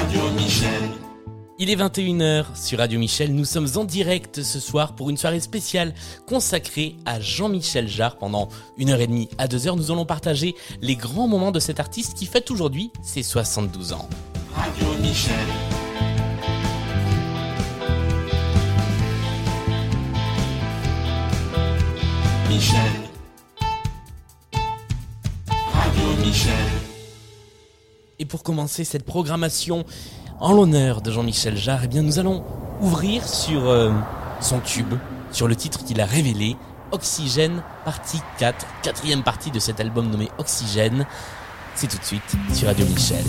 Radio Michel. Il est 21h sur Radio Michel. Nous sommes en direct ce soir pour une soirée spéciale consacrée à Jean-Michel Jarre. Pendant une heure et demie à deux heures, nous allons partager les grands moments de cet artiste qui fête aujourd'hui ses 72 ans. Radio Michel. Michel. Radio Michel. Et pour commencer cette programmation en l'honneur de Jean-Michel Jarre, eh bien nous allons ouvrir sur euh, son tube, sur le titre qu'il a révélé, Oxygène, partie 4, quatrième partie de cet album nommé Oxygène. C'est tout de suite sur Radio Michel.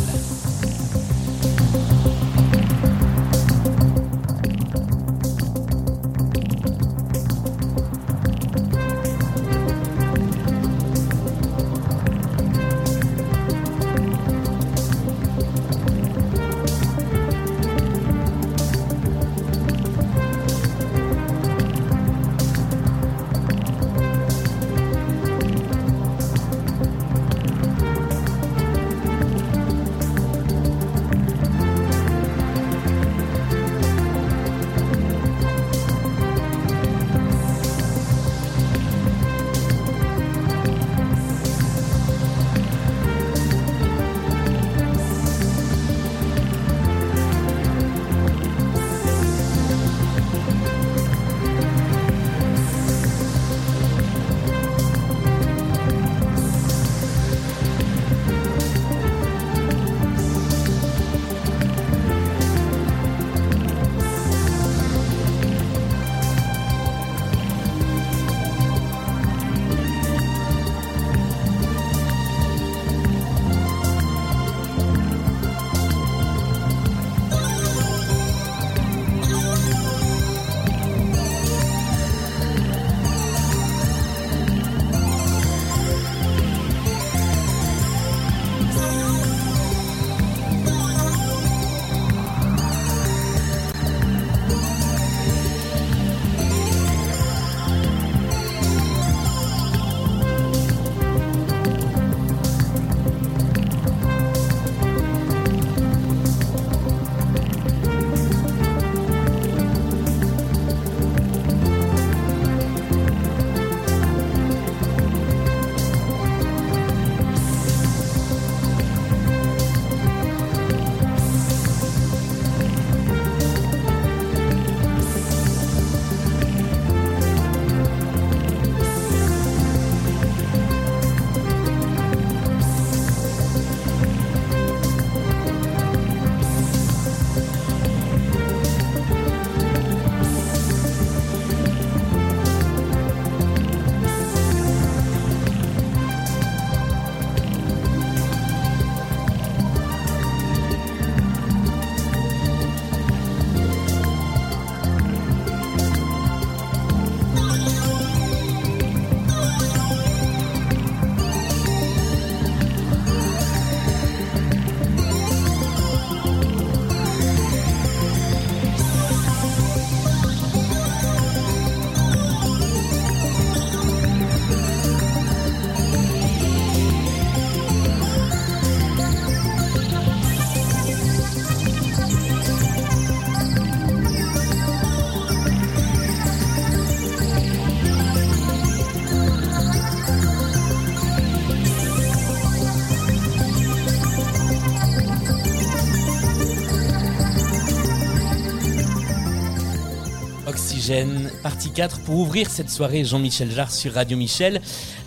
Partie 4, pour ouvrir cette soirée Jean-Michel Jarre sur Radio Michel.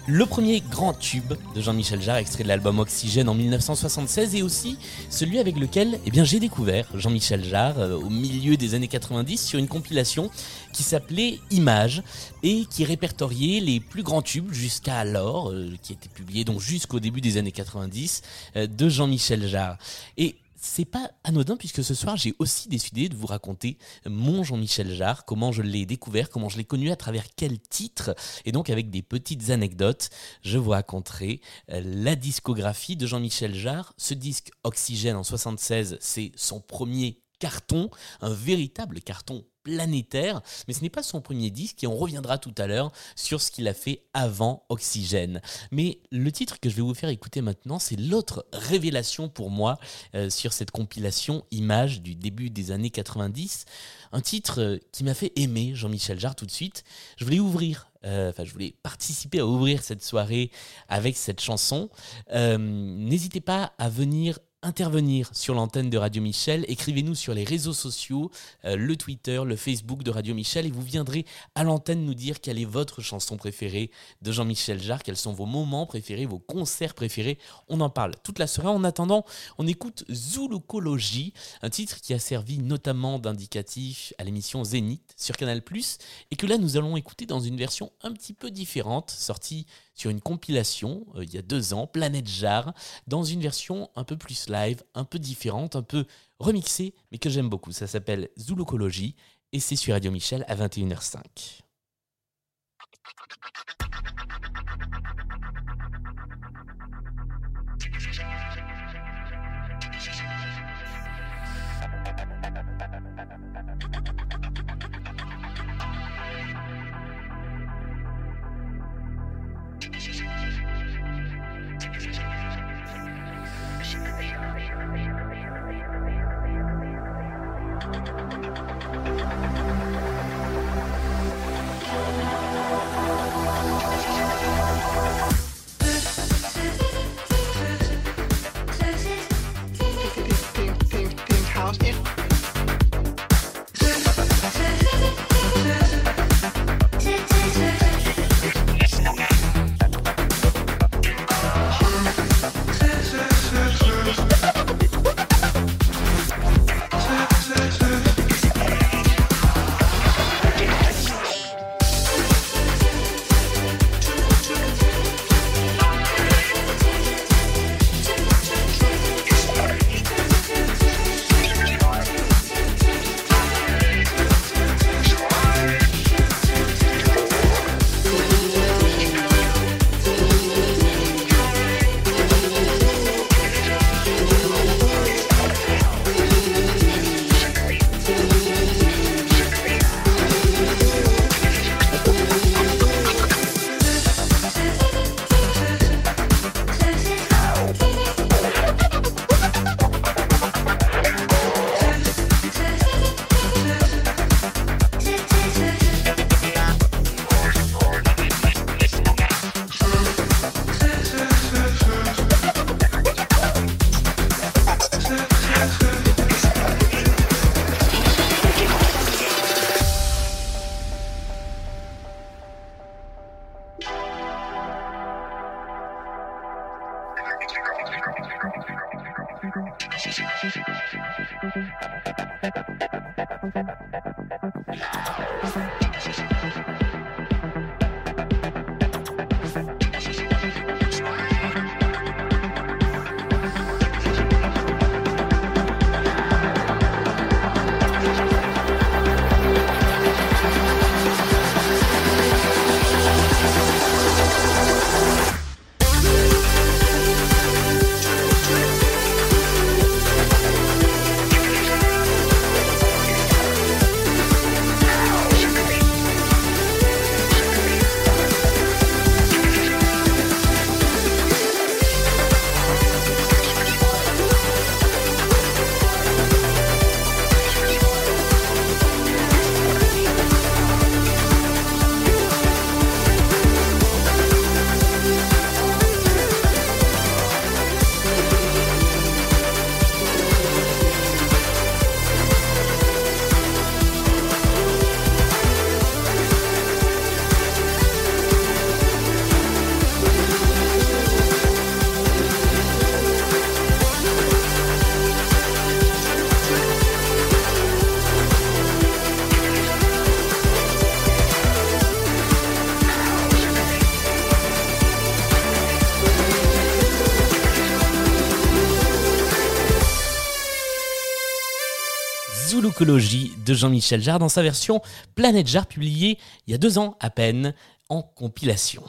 Le premier grand tube de Jean-Michel Jarre, extrait de l'album Oxygène en 1976, et aussi celui avec lequel eh bien, j'ai découvert Jean-Michel Jarre euh, au milieu des années 90 sur une compilation qui s'appelait Images et qui répertoriait les plus grands tubes jusqu'à alors, euh, qui étaient publiés donc jusqu'au début des années 90 euh, de Jean-Michel Jarre. Et c'est pas anodin puisque ce soir j'ai aussi décidé de vous raconter mon Jean-Michel Jarre, comment je l'ai découvert, comment je l'ai connu, à travers quel titre, et donc avec des petites anecdotes, je vous raconterai euh, la discographie de Jean-Michel Jarre. Ce disque Oxygène en 76, c'est son premier carton, un véritable carton planétaire, mais ce n'est pas son premier disque et on reviendra tout à l'heure sur ce qu'il a fait avant Oxygène. Mais le titre que je vais vous faire écouter maintenant, c'est l'autre révélation pour moi euh, sur cette compilation Images du début des années 90. Un titre euh, qui m'a fait aimer Jean-Michel Jarre tout de suite. Je voulais ouvrir euh, enfin je voulais participer à ouvrir cette soirée avec cette chanson. N'hésitez pas à venir intervenir sur l'antenne de Radio Michel, écrivez-nous sur les réseaux sociaux, euh, le Twitter, le Facebook de Radio Michel, et vous viendrez à l'antenne nous dire quelle est votre chanson préférée de Jean-Michel Jarre, quels sont vos moments préférés, vos concerts préférés. On en parle toute la soirée. En attendant, on écoute Zoulukologie, un titre qui a servi notamment d'indicatif à l'émission Zénith sur Canal+, et que là nous allons écouter dans une version un petit peu différente, sortie sur une compilation euh, il y a deux ans, Planète Jar, dans une version un peu plus live, un peu différente, un peu remixée, mais que j'aime beaucoup. Ça s'appelle Zoulocologie et c'est sur Radio Michel à 21h05. De Jean-Michel Jarre dans sa version Planète Jarre publiée il y a deux ans à peine en compilation.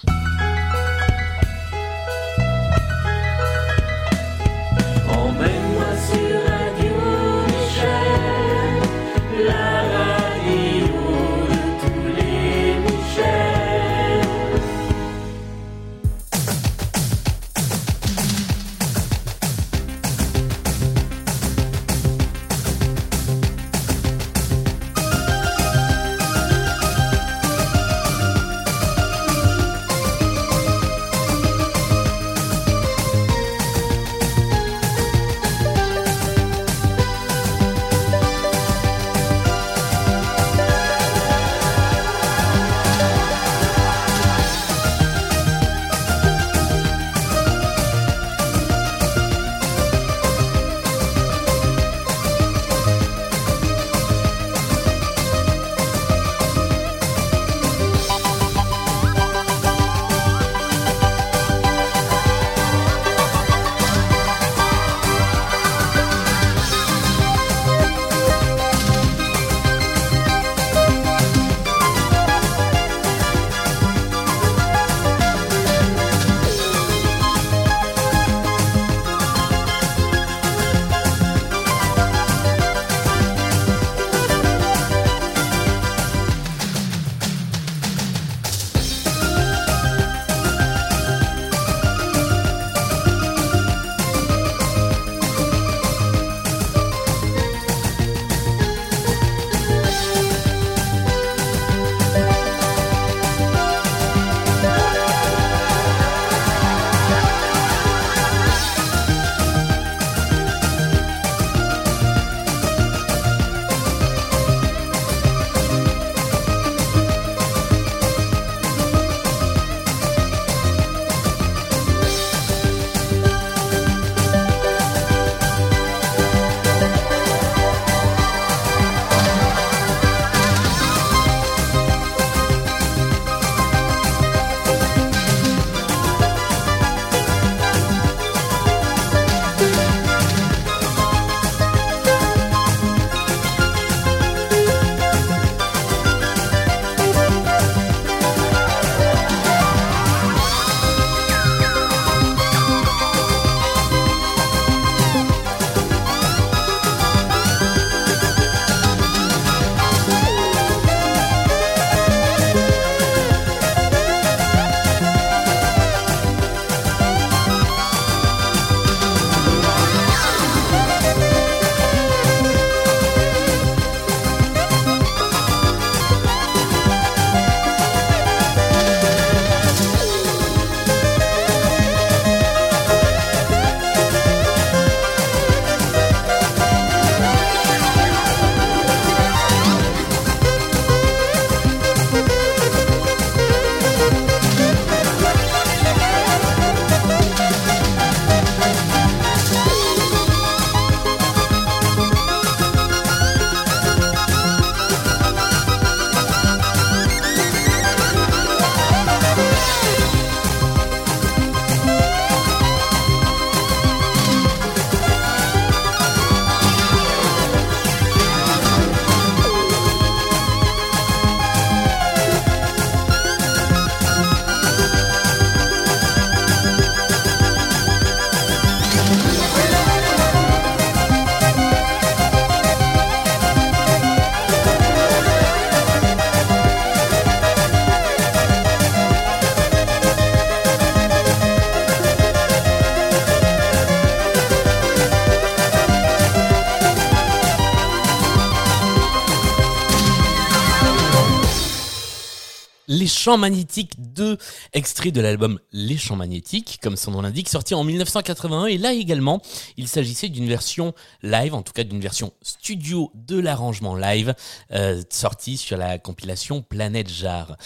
Les Champs Magnétiques 2, extrait de l'album Les Champs Magnétiques, comme son nom l'indique, sorti en 1981. Et là également, il s'agissait d'une version live, en tout cas d'une version studio de l'arrangement live, euh, sortie sur la compilation Planète Jarre.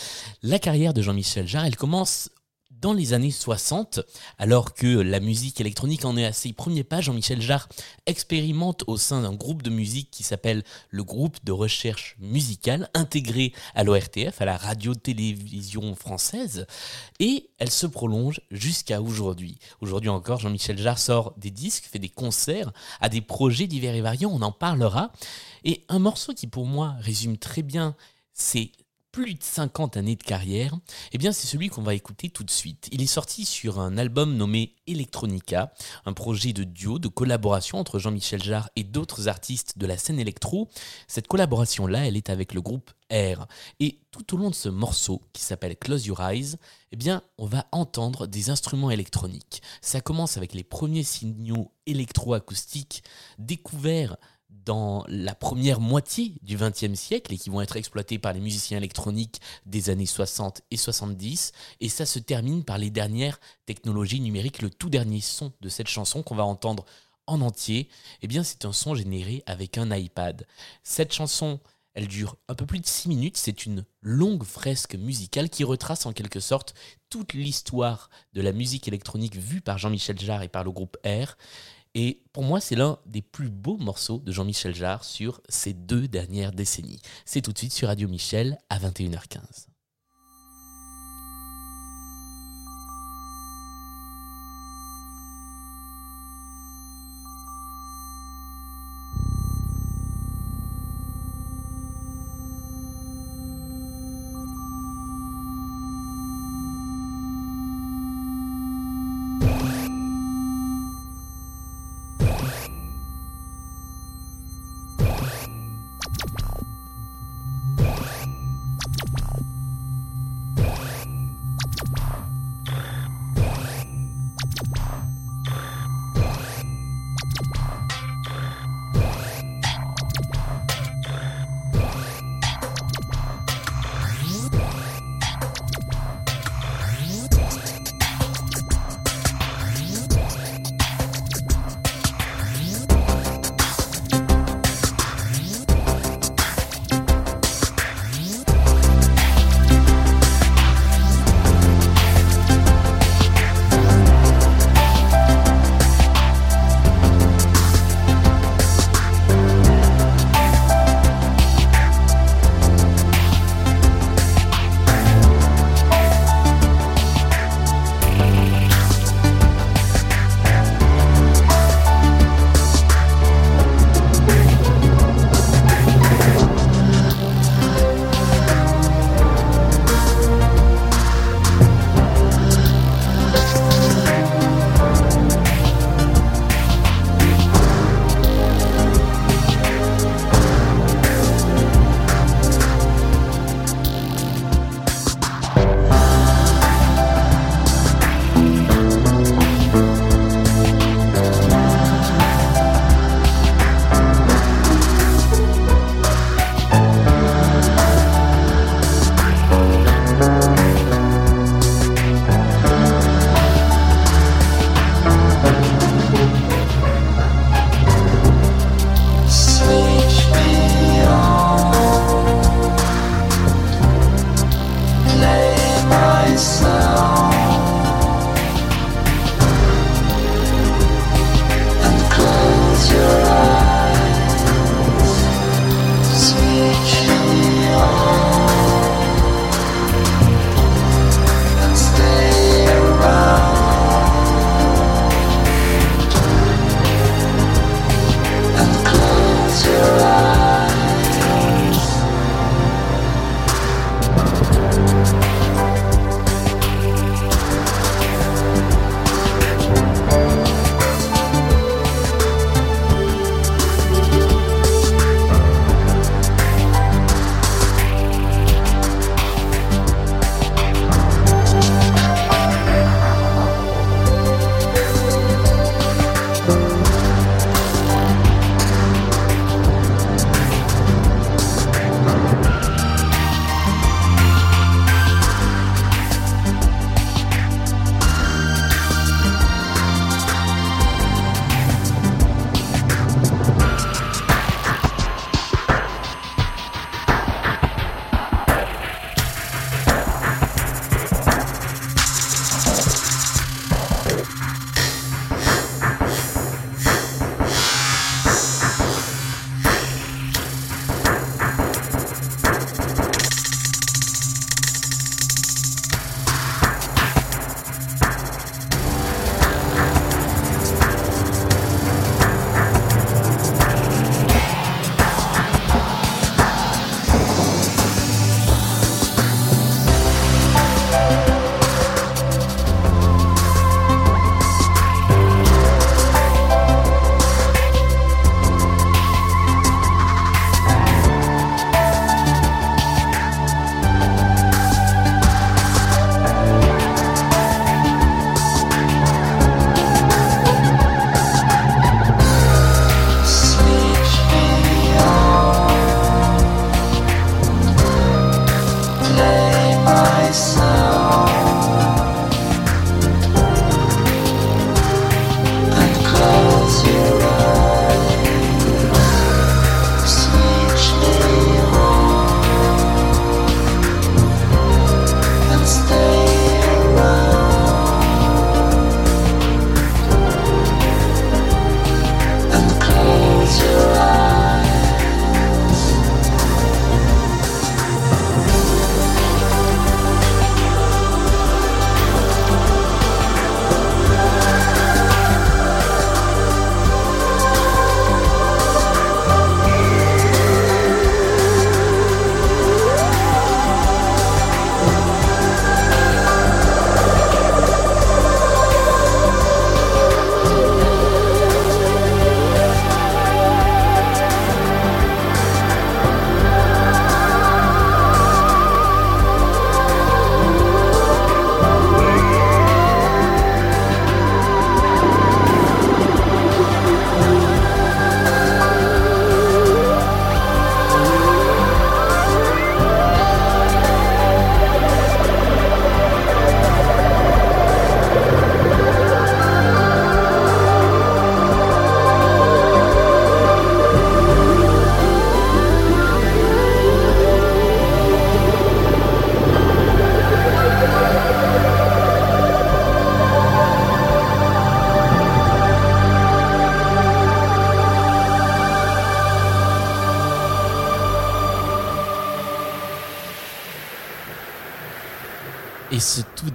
La carrière de Jean-Michel Jarre, elle commence dans les années 60, alors que la musique électronique en est à ses premiers pas, Jean-Michel Jarre expérimente au sein d'un groupe de musique qui s'appelle le groupe de recherche musicale, intégré à l'ORTF, à la radio-télévision française, et elle se prolonge jusqu'à aujourd'hui. Aujourd'hui encore, Jean-Michel Jarre sort des disques, fait des concerts, a des projets divers et variés, on en parlera. Et un morceau qui pour moi résume très bien ces plus de 50 années de carrière, eh bien c'est celui qu'on va écouter tout de suite. Il est sorti sur un album nommé Electronica, un projet de duo, de collaboration entre Jean-Michel Jarre et d'autres artistes de la scène électro. Cette collaboration-là, elle est avec le groupe R. Et tout au long de ce morceau qui s'appelle Close Your Eyes, eh bien on va entendre des instruments électroniques. Ça commence avec les premiers signaux électroacoustiques découverts dans la première moitié du XXe siècle et qui vont être exploités par les musiciens électroniques des années 60 et 70. Et ça se termine par les dernières technologies numériques. Le tout dernier son de cette chanson qu'on va entendre en entier, eh bien c'est un son généré avec un iPad. Cette chanson, elle dure un peu plus de 6 minutes. C'est une longue fresque musicale qui retrace en quelque sorte toute l'histoire de la musique électronique vue par Jean-Michel Jarre et par le groupe R. Et pour moi, c'est l'un des plus beaux morceaux de Jean-Michel Jarre sur ces deux dernières décennies. C'est tout de suite sur Radio Michel à 21h15.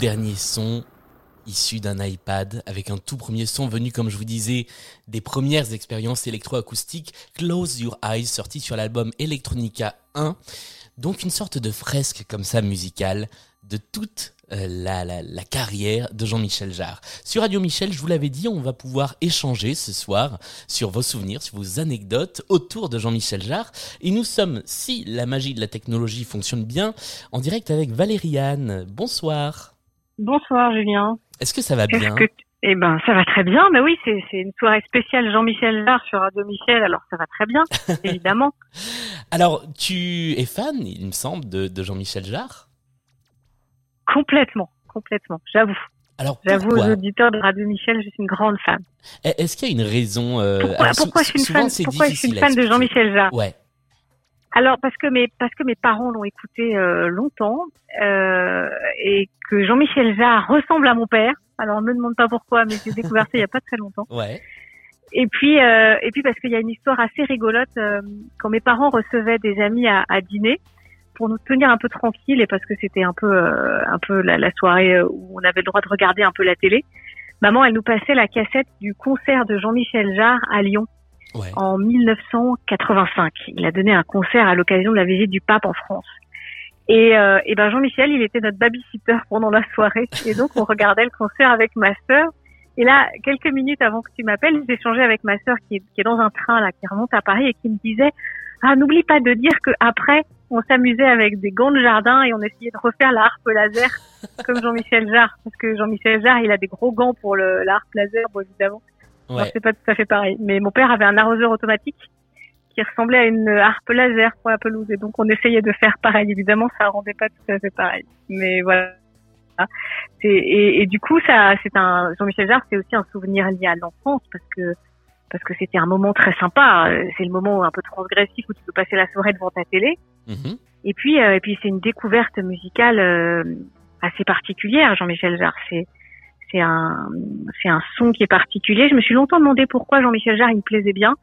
Dernier son, issu d'un iPad, avec un tout premier son venu, comme je vous disais, des premières expériences électroacoustiques, Close Your Eyes, sorti sur l'album Electronica 1. Donc une sorte de fresque comme ça musicale de toute euh, la, la, carrière de Jean-Michel Jarre. Sur Radio Michel, je vous l'avais dit, on va pouvoir échanger ce soir sur vos souvenirs, sur vos anecdotes autour de Jean-Michel Jarre. Et nous sommes, si la magie de la technologie fonctionne bien, en direct avec Valériane. Bonsoir. Bonsoir Julien. Est-ce que ça va bien que Eh ben, ça va très bien. Mais oui, c'est une soirée spéciale Jean-Michel Jarre sur Radio Michel, alors ça va très bien, évidemment. alors, tu es fan, il me semble, de, de Jean-Michel Jarre? Complètement, complètement, j'avoue. Alors J'avoue aux auditeurs de Radio Michel, je suis une grande fan. Est-ce qu'il y a une raison euh, Pourquoi, pourquoi je suis une fan, pourquoi je suis une fan de Jean-Michel Jarre? Ouais. Alors parce que mes parce que mes parents l'ont écouté euh, longtemps euh, et que Jean-Michel Jarre ressemble à mon père. Alors ne me demande pas pourquoi, mais j'ai découvert ça il y a pas très longtemps. Ouais. Et puis euh, et puis parce qu'il y a une histoire assez rigolote euh, quand mes parents recevaient des amis à, à dîner pour nous tenir un peu tranquilles et parce que c'était un peu euh, un peu la, la, soirée où on avait le droit de regarder un peu la télé. Maman, elle nous passait la cassette du concert de Jean-Michel Jarre à Lyon en 1985. Il a donné un concert à l'occasion de la visite du pape en France. Et, euh, et ben Jean-Michel, il était notre babysitter pendant la soirée et donc on regardait le concert avec ma sœur. Et là, quelques minutes avant que tu m'appelles, j'ai échangé avec ma sœur qui est, qui est dans un train là, qui remonte à Paris et qui me disait ah n'oublie pas de dire que après on s'amusait avec des gants de jardin et on essayait de refaire la harpe laser comme Jean-Michel Jarre parce que Jean-Michel Jarre il a des gros gants pour le la harpe laser bon, évidemment Ouais. c'est pas tout à fait pareil mais mon père avait un arroseur automatique qui ressemblait à une harpe laser pour la pelouse et donc on essayait de faire pareil évidemment ça rendait pas tout à fait pareil mais voilà et, et du coup ça c'est un Jean-Michel Jarre c'est aussi un souvenir lié à l'enfance parce que parce que c'était un moment très sympa. C'est le moment un peu transgressif où tu peux passer la soirée devant ta télé. Mmh. Et puis, euh, et puis c'est une découverte musicale euh, assez particulière, Jean-Michel Jarre. C'est c'est un c'est un son qui est particulier. Je me suis longtemps demandé pourquoi Jean-Michel Jarre il me plaisait bien.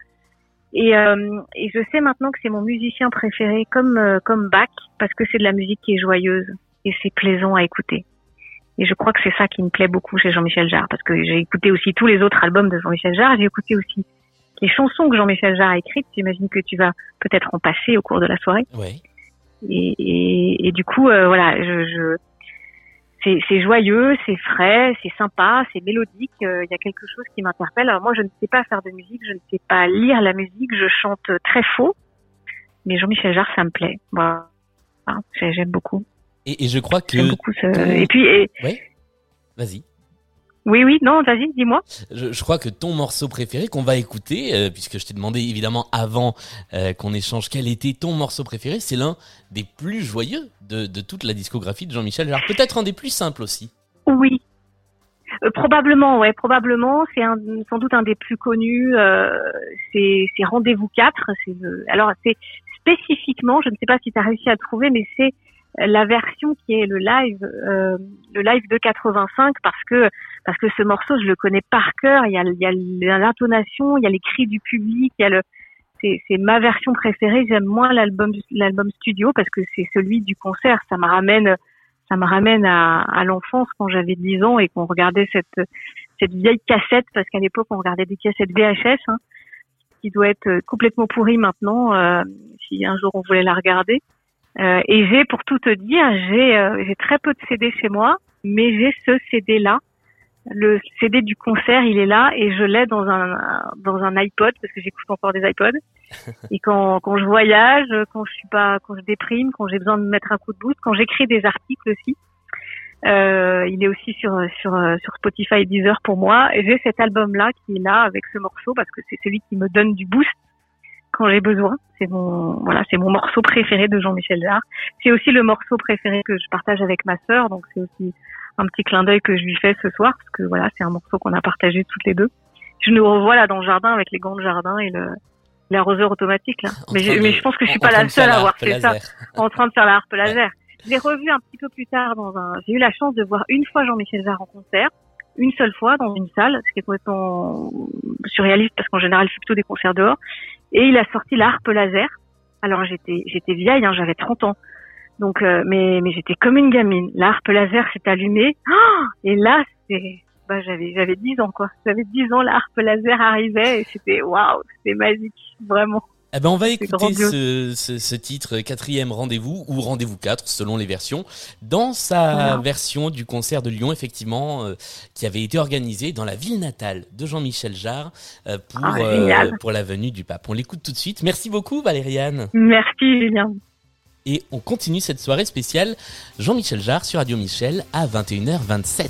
Et, euh, et je sais maintenant que c'est mon musicien préféré, comme euh, comme Bach, parce que c'est de la musique qui est joyeuse et c'est plaisant à écouter. Et je crois que c'est ça qui me plaît beaucoup chez Jean-Michel Jarre, parce que j'ai écouté aussi tous les autres albums de Jean-Michel Jarre, j'ai écouté aussi les chansons que Jean-Michel Jarre a écrites. J'imagine que tu vas peut-être en passer au cours de la soirée. Ouais. Et, et, et, du coup, euh, voilà, je, je c'est joyeux, c'est frais, c'est sympa, c'est mélodique. Il euh, y a quelque chose qui m'interpelle. Alors moi, je ne sais pas faire de musique, je ne sais pas lire la musique, je chante très faux. Mais Jean-Michel Jarre, ça me plaît. Voilà, j'aime beaucoup. Et, et, je crois que. J'aime beaucoup ce... Et puis. Et... Vas-y. Oui, oui, non, vas-y, dis-moi. Je, je, crois que ton morceau préféré qu'on va écouter, euh, puisque je t'ai demandé évidemment avant euh, qu'on échange quel était ton morceau préféré, c'est l'un des plus joyeux de, de, toute la discographie de Jean-Michel Jarre. Peut-être un des plus simples aussi. Oui. Euh, probablement, ouais, probablement. C'est sans doute un des plus connus. c'est Rendez-vous 4. Alors, c'est spécifiquement, je ne sais pas si tu as réussi à le trouver, mais c'est la version qui est le live, euh, le live de 85 parce que parce que ce morceau je le connais par cœur. Il y a y a l'intonation, il y a les cris du public, il y a le c'est c'est ma version préférée. J'aime moins l'album l'album studio parce que c'est celui du concert. Ça me ramène ça me ramène à, à l'enfance quand j'avais 10 ans et qu'on regardait cette cette vieille cassette parce qu'à l'époque on regardait des cassettes VHS hein, qui doit être complètement pourrie maintenant euh, si un jour on voulait la regarder. Euh, et j'ai, pour tout te dire, j'ai euh, j'ai très peu de CD chez moi, mais j'ai ce CD là. Le CD du concert, il est là et je l'ai dans un dans un iPod parce que j'écoute encore des iPods. et quand quand je voyage, quand je suis pas, quand je déprime, quand j'ai besoin de mettre un coup de boost, quand j'écris des articles aussi, euh, il est aussi sur sur sur Spotify et Deezer pour moi. Et j'ai cet album là qui est là avec ce morceau parce que c'est celui qui me donne du boost quand j'ai besoin. C'est mon voilà, c'est mon morceau préféré de Jean-Michel Jarre. C'est aussi le morceau préféré que je partage avec ma sœur, donc c'est aussi un petit clin d'œil que je lui fais ce soir parce que voilà, c'est un morceau qu'on a partagé toutes les deux. Je nous revois là dans le jardin avec les gants de jardin et le l'arroseur automatique là. Mais je, mais je pense que je suis pas la seule à avoir fait ça en train de faire la harpe laser. Je l'ai revu un petit peu plus tard dans un j'ai eu la chance de voir une fois Jean-Michel Jarre en concert une seule fois dans une salle, ce qui est complètement surréaliste parce qu'en général, je fais plutôt des concerts dehors. Et il a sorti la harpe laser. Alors j'étais j'étais vieille, hein, j'avais 30 ans. Donc, euh, mais, mais j'étais comme une gamine. La laser s'est allumée. Oh et là, c'était, bah, j'avais, j'avais 10 ans, quoi. J'avais 10 ans, la laser arrivait et c'était waouh, c'était magique, vraiment. Eh ben on va écouter ce, ce, ce titre quatrième rendez-vous ou rendez-vous 4 selon les versions dans sa Voilà. version du concert de Lyon effectivement euh, qui avait été organisé dans la ville natale de Jean-Michel Jarre euh, pour Ah, euh, pour la venue du pape. On l'écoute tout de suite. Merci beaucoup Valériane Merci, Julien. et on continue cette soirée spéciale Jean-Michel Jarre sur Radio Michel à 21h27.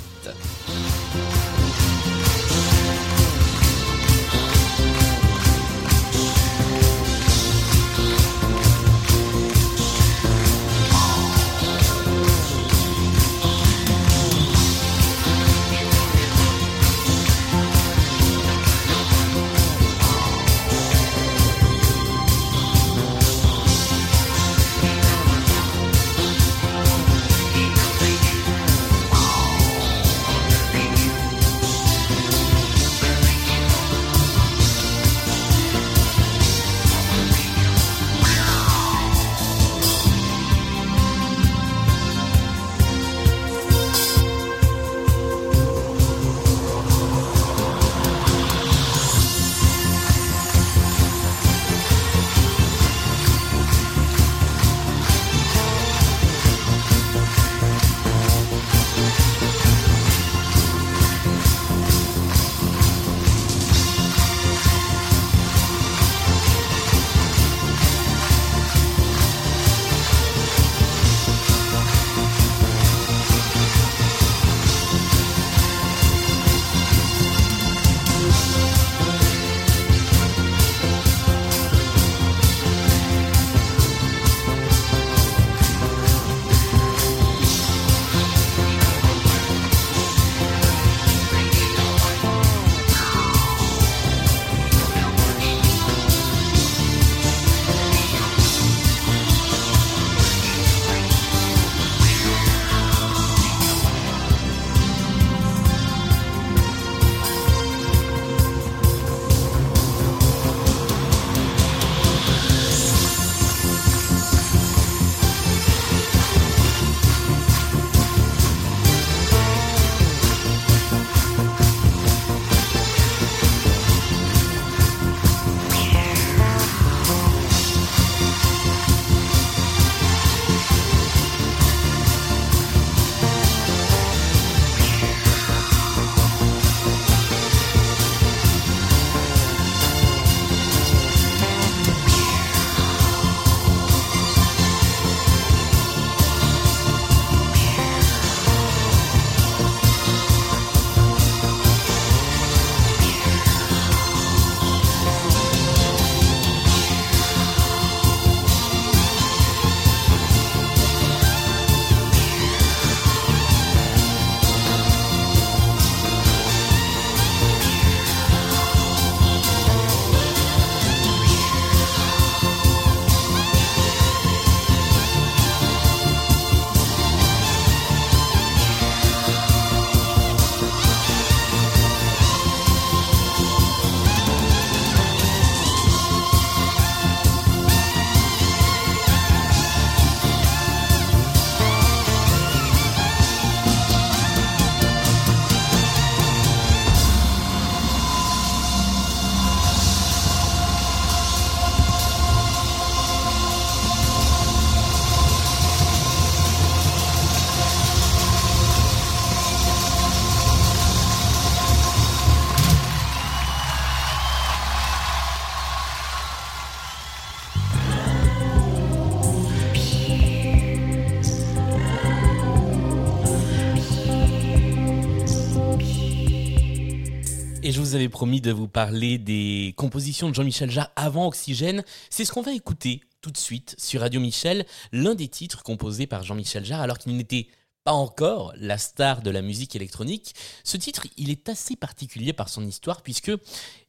Promis de vous parler des compositions de Jean-Michel Jarre avant Oxygène. C'est ce qu'on va écouter tout de suite sur Radio Michel, l'un des titres composés par Jean-Michel Jarre alors qu'il n'était pas encore la star de la musique électronique. Ce titre, il est assez particulier par son histoire puisque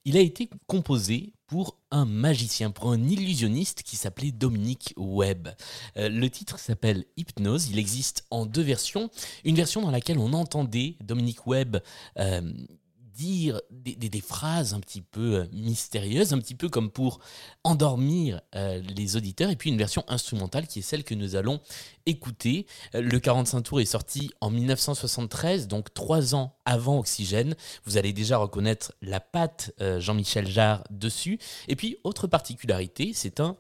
il a été composé pour un magicien, pour un illusionniste qui s'appelait Dominique Webb. Euh, le titre s'appelle Hypnose. Il existe en deux versions. Une version dans laquelle on entendait Dominique Webb euh, dire des, phrases un petit peu euh, mystérieuses, un petit peu comme pour endormir euh, les auditeurs, et puis une version instrumentale qui est celle que nous allons écouter. Euh, Le 45 tours est sorti en 1973, donc trois ans avant Oxygène. Vous allez déjà reconnaître la patte Jean-Michel Jarre dessus. Et puis, autre particularité, c'est un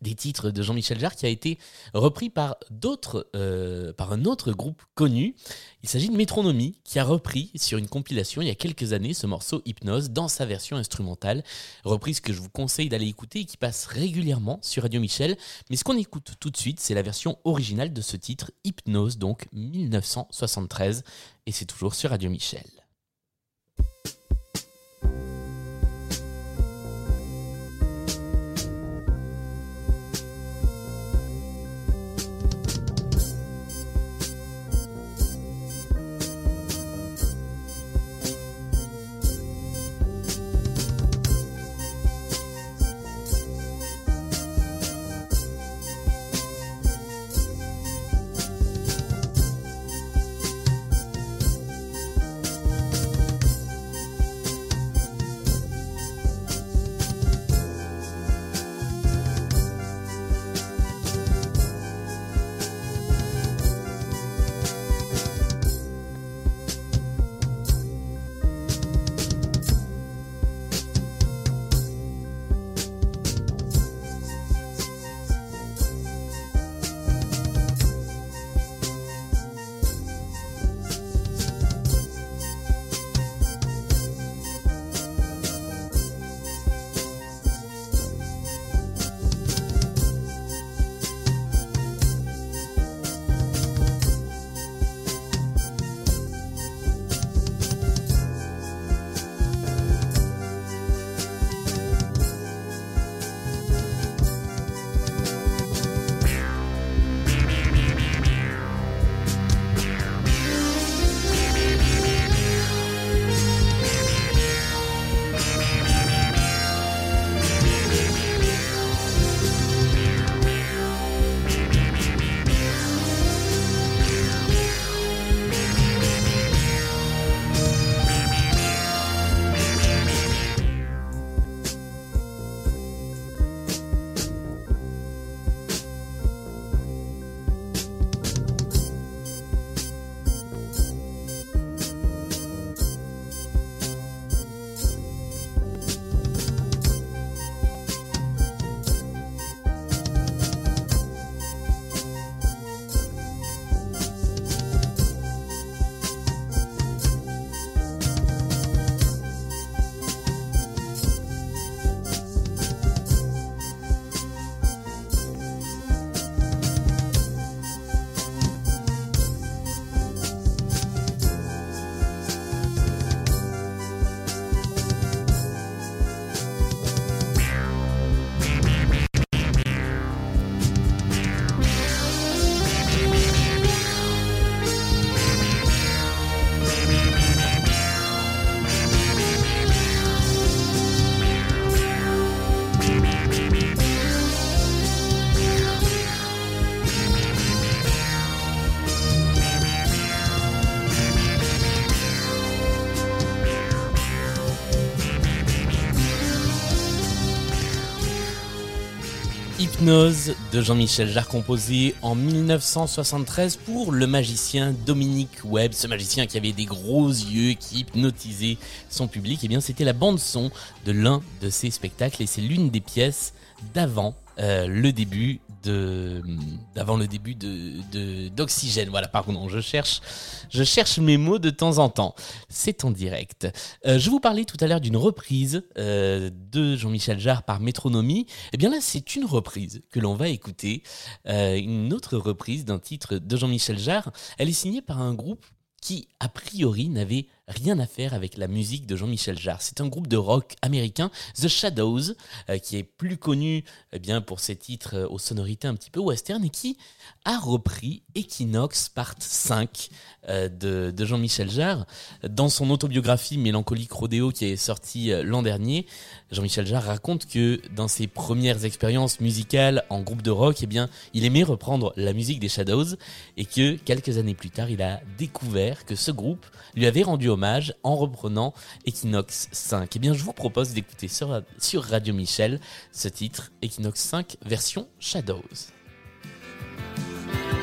des titres de Jean-Michel Jarre qui a été repris par d'autres, euh, par un autre groupe connu. Il s'agit de Métronomie qui a repris sur une compilation il y a quelques années ce morceau Hypnose dans sa version instrumentale, reprise que je vous conseille d'aller écouter et qui passe régulièrement sur Radio Michel. Mais ce qu'on écoute tout de suite, c'est la version originale de ce titre Hypnose, donc 1973, et c'est toujours sur Radio Michel. De Jean-Michel Jarre composé en 1973 pour le magicien Dominique Webb, ce magicien qui avait des gros yeux qui hypnotisait son public. Et bien c'était la bande son de l'un de ses spectacles et c'est l'une des pièces d'avant euh, le début d'avant le début de- d'oxygène. Voilà, pardon, je cherche je cherche mes mots de temps en temps. C'est en direct. Euh, je vous parlais tout à l'heure d'une reprise euh, de Jean-Michel Jarre par Métronomie. Eh bien là, c'est une reprise que l'on va écouter. Euh, une autre reprise d'un titre de Jean-Michel Jarre. Elle est signée par un groupe qui, a priori, n'avait rien à faire avec la musique de Jean-Michel Jarre. C'est un groupe de rock américain, The Shadows, euh, qui est plus connu eh bien, pour ses titres euh, aux sonorités un petit peu western et qui a repris Equinox Part 5 euh, de, Jean-Michel Jarre. Dans son autobiographie Mélancolique Rodéo qui est sortie euh, l'an dernier, Jean-Michel Jarre raconte que dans ses premières expériences musicales en groupe de rock, eh bien, il aimait reprendre la musique des Shadows et que quelques années plus tard, il a découvert que ce groupe lui avait rendu hommage hommage en reprenant Equinox 5. Eh bien, je vous propose d'écouter sur, sur Radio Michel ce titre, Equinox 5 version Shadows. Thank you.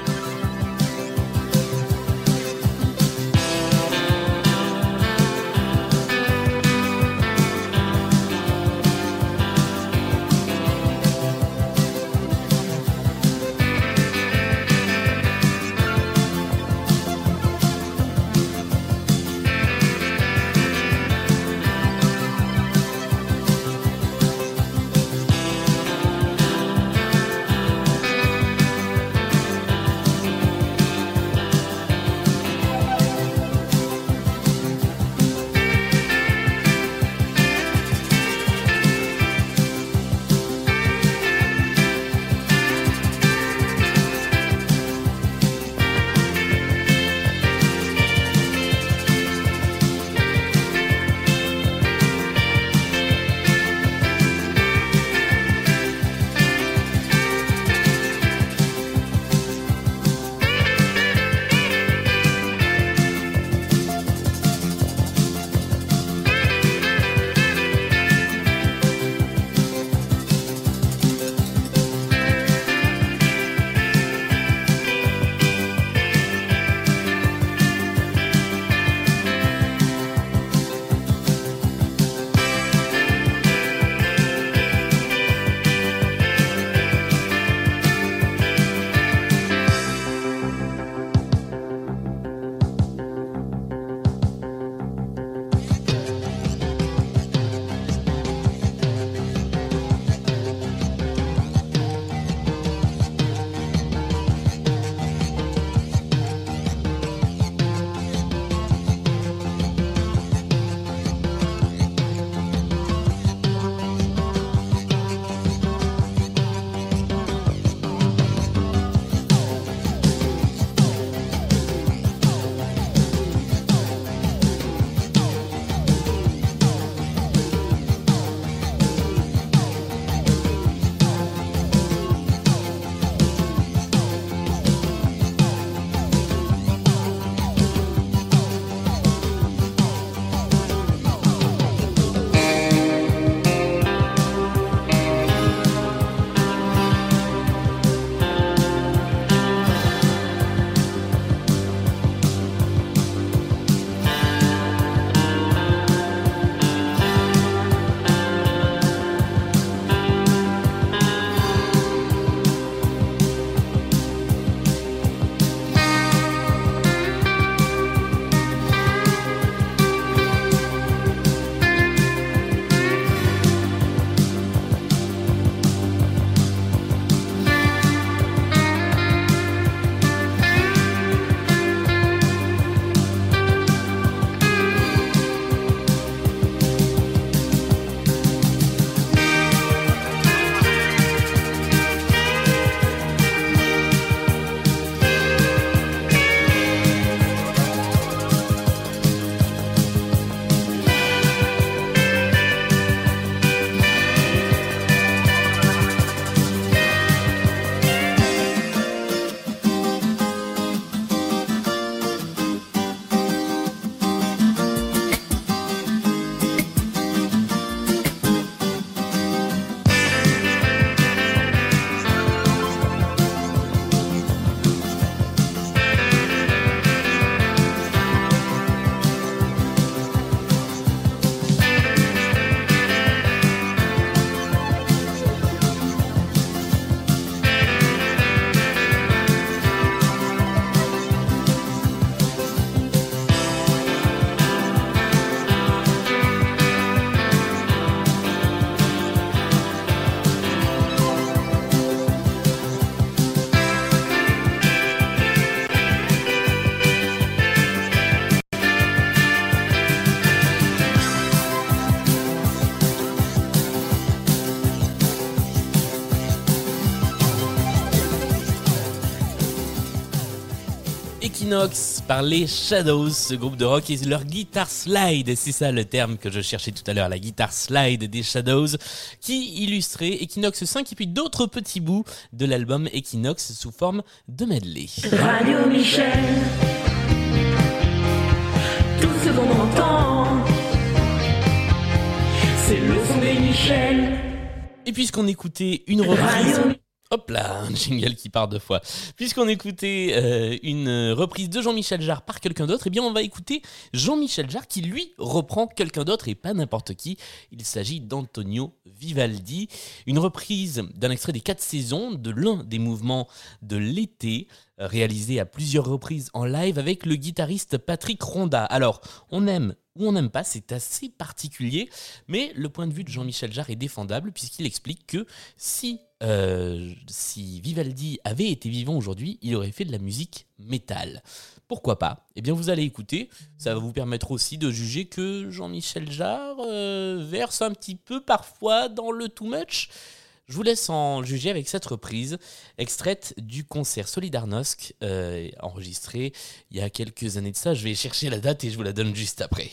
Equinox par les Shadows, ce groupe de rock et leur guitare slide, c'est ça le terme que je cherchais tout à l'heure, la guitare slide des Shadows, qui illustrait Equinox 5 et puis d'autres petits bouts de l'album Equinox sous forme de medley. Radio Michel. tout ce qu'on entend. C'est le son des Michel. Et puisqu'on écoutait une reprise... Hop là, un jingle qui part deux fois. Puisqu'on écoutait euh, une reprise de Jean-Michel Jarre par quelqu'un d'autre, eh bien on va écouter Jean-Michel Jarre qui lui reprend quelqu'un d'autre et pas n'importe qui. Il s'agit d'Antonio Vivaldi, une reprise d'un extrait des quatre saisons de l'un des mouvements de l'été, réalisé à plusieurs reprises en live avec le guitariste Patrick Ronda. Alors, on aime ou on n'aime pas, c'est assez particulier, mais le point de vue de Jean-Michel Jarre est défendable puisqu'il explique que si, euh, Vivaldi avait été vivant aujourd'hui, il aurait fait de la musique métal. Pourquoi pas? Eh bien, vous allez écouter. Ça va vous permettre aussi de juger que Jean-Michel Jarre euh, verse un petit peu parfois dans le too much. Je vous laisse en juger avec cette reprise, extraite du concert Solidarnosc, euh, enregistré il y a quelques années de ça. Je vais chercher la date et je vous la donne juste après.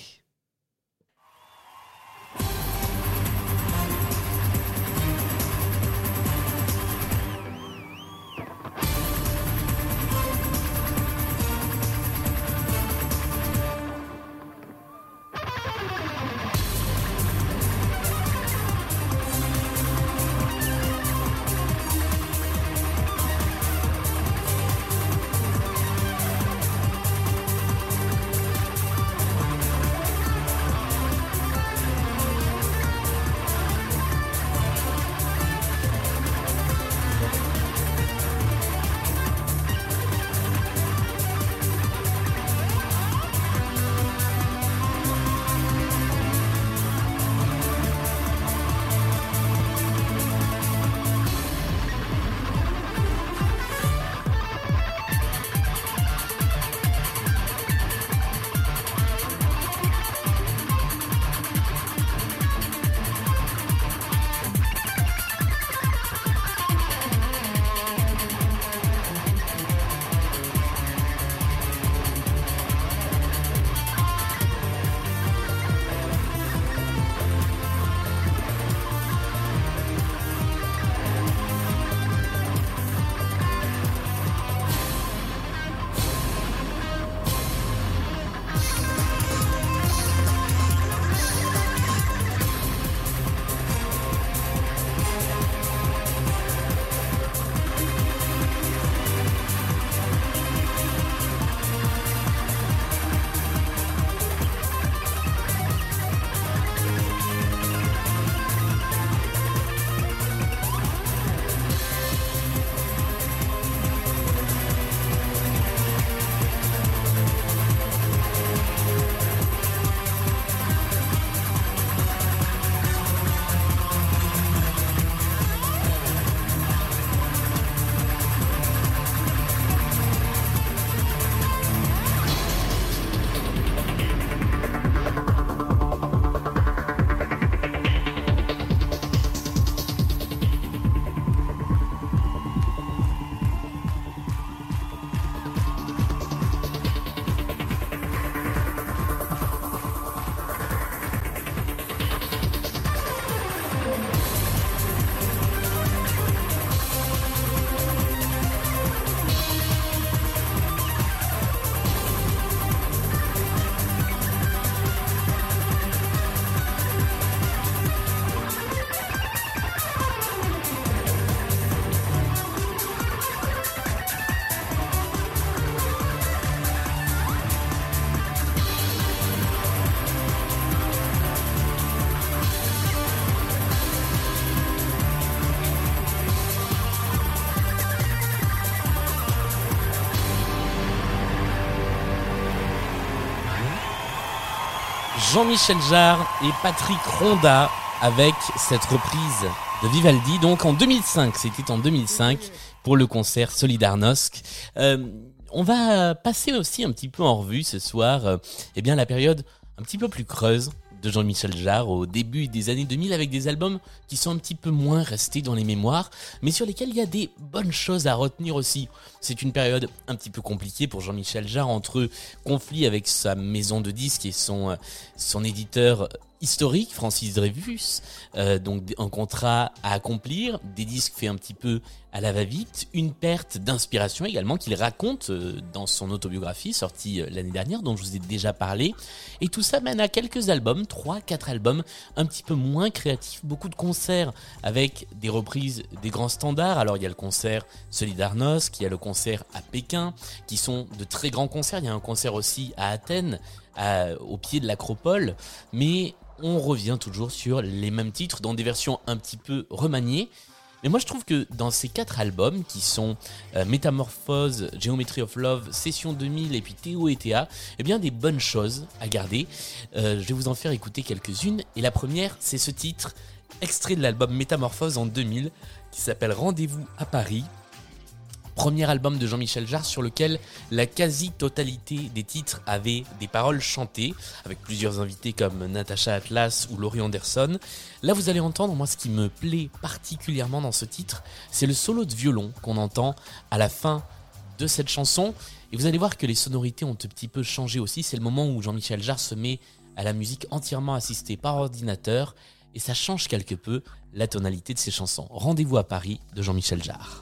Jean-Michel Jarre et Patrick Ronda avec cette reprise de Vivaldi. Donc en 2005, c'était en 2005 pour le concert Solidarnosc. Euh, on va passer aussi un petit peu en revue ce soir, euh, eh bien la période un petit peu plus creuse de Jean-Michel Jarre au début des années 2000 avec des albums qui sont un petit peu moins restés dans les mémoires, mais sur lesquels il y a des bonnes choses à retenir aussi. C'est une période un petit peu compliquée pour Jean-Michel Jarre entre conflit avec sa maison de disques et son, euh, son éditeur historique, Francis Dreyfus, euh, donc un contrat à accomplir, des disques faits un petit peu à la va-vite, une perte d'inspiration également qu'il raconte euh, dans son autobiographie sortie euh, l'année dernière dont je vous ai déjà parlé. Et tout ça mène à quelques albums, 3-4 albums un petit peu moins créatifs, beaucoup de concerts avec des reprises des grands standards. Alors il y a le concert Solidarnosc, il y a le concert à Pékin, qui sont de très grands concerts. Il y a un concert aussi à Athènes, au pied de l'acropole. Mais on revient toujours sur les mêmes titres dans des versions un petit peu remaniées. Mais moi je trouve que dans ces quatre albums qui sont euh, Métamorphose, Geometry of Love, Session 2000 et puis Théo et Théa, eh bien des bonnes choses à garder. Euh, je vais vous en faire écouter quelques-unes. Et la première, c'est ce titre extrait de l'album Métamorphose en 2000 qui s'appelle Rendez-vous à Paris premier album de Jean-Michel Jarre sur lequel la quasi-totalité des titres avaient des paroles chantées, avec plusieurs invités comme Natasha Atlas ou Laurie Anderson. Là, vous allez entendre, moi, ce qui me plaît particulièrement dans ce titre, c'est le solo de violon qu'on entend à la fin de cette chanson. Et vous allez voir que les sonorités ont un petit peu changé aussi. C'est le moment où Jean-Michel Jarre se met à la musique entièrement assistée par ordinateur. Et ça change quelque peu la tonalité de ses chansons. Rendez-vous à Paris de Jean-Michel Jarre.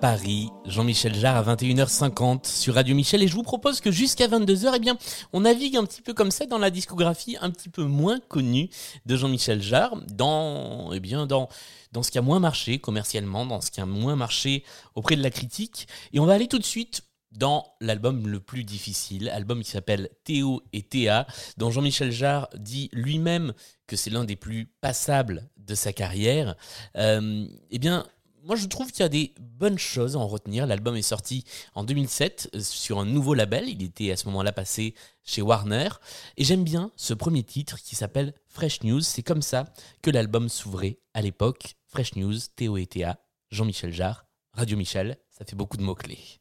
Paris, Jean-Michel Jarre à 21h50 sur Radio Michel et je vous propose que jusqu'à 22h, eh bien, on navigue un petit peu comme ça dans la discographie un petit peu moins connue de Jean-Michel Jarre, dans, eh bien, dans, dans ce qui a moins marché commercialement, dans ce qui a moins marché auprès de la critique. Et on va aller tout de suite dans l'album le plus difficile, album qui s'appelle Théo et Théa, dont Jean-Michel Jarre dit lui-même que c'est l'un des plus passables de sa carrière. Euh, eh bien, moi je trouve qu'il y a des bonnes choses à en retenir. L'album est sorti en 2007 euh, sur un nouveau label. Il était à ce moment-là passé chez Warner. Et j'aime bien ce premier titre qui s'appelle Fresh News. C'est comme ça que l'album s'ouvrait à l'époque. Fresh News, Théo et Théa, Jean-Michel Jarre, Radio Michel. Ça fait beaucoup de mots-clés.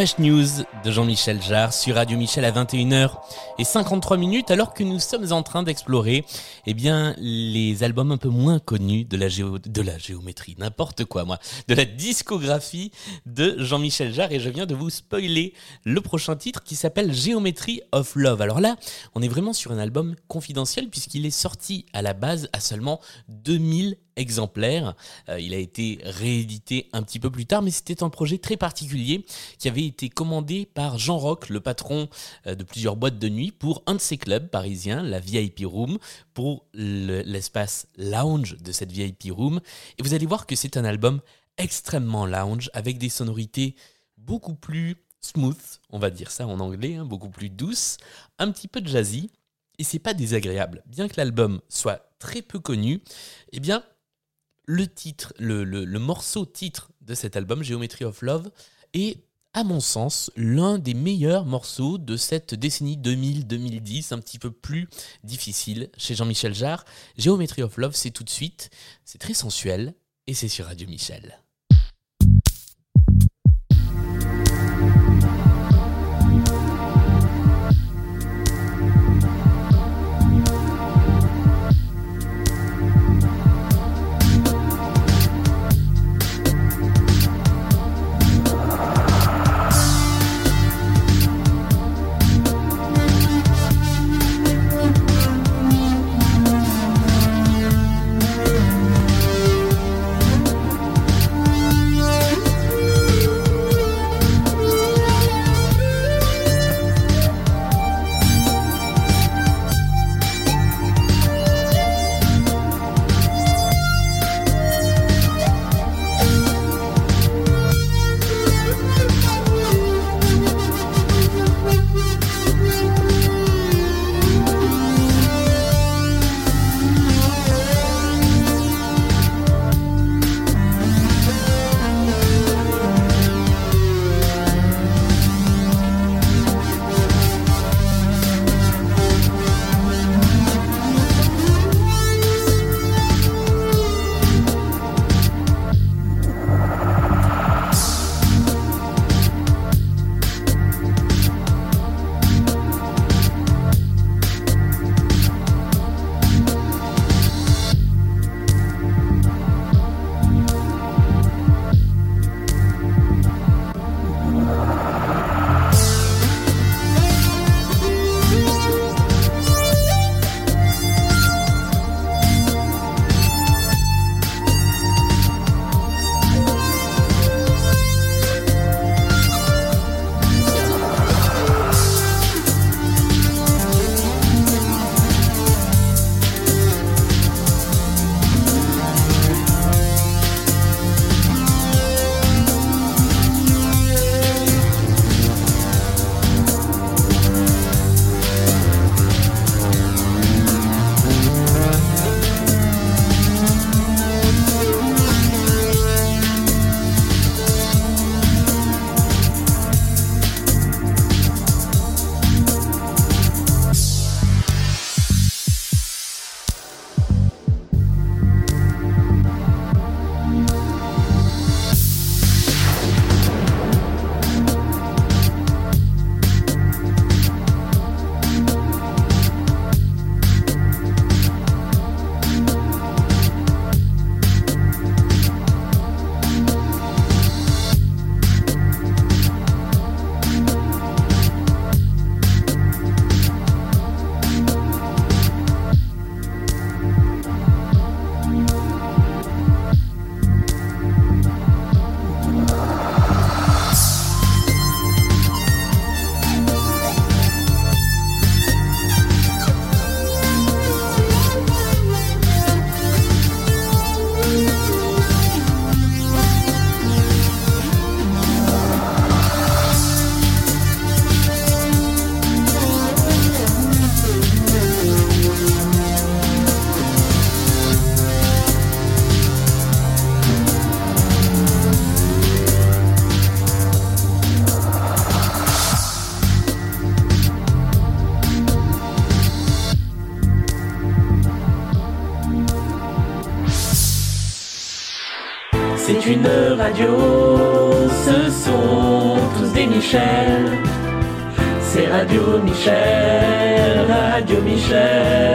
Fresh News de Jean-Michel Jarre sur Radio Michel à 21h et 53 minutes alors que nous sommes en train d'explorer eh bien les albums un peu moins connus de la de la géométrie n'importe quoi moi de la discographie de Jean-Michel Jarre et je viens de vous spoiler le prochain titre qui s'appelle Geometry of Love. Alors là, on est vraiment sur un album confidentiel puisqu'il est sorti à la base à seulement 2000 exemplaire. Euh, il a été réédité un petit peu plus tard, mais c'était un projet très particulier qui avait été commandé par Jean Roch, le patron euh, de plusieurs boîtes de nuit, pour un de ses clubs parisiens, la VIP Room, pour l'espace lounge de cette VIP Room. Et vous allez voir que c'est un album extrêmement lounge, avec des sonorités beaucoup plus smooth, on va dire ça en anglais, hein, beaucoup plus douces, un petit peu de jazzy. Et c'est pas désagréable. Bien que l'album soit très peu connu, eh bien, le titre, le, morceau titre de cet album, Geometry of Love, est à mon sens, l'un des meilleurs morceaux de cette décennie 2000-2010, un petit peu plus difficile chez Jean-Michel Jarre. Geometry of Love, c'est tout de suite, c'est très sensuel, et c'est sur Radio Michel. Une radio, ce sont tous des Michel. C'est Radio Michel, Radio Michel.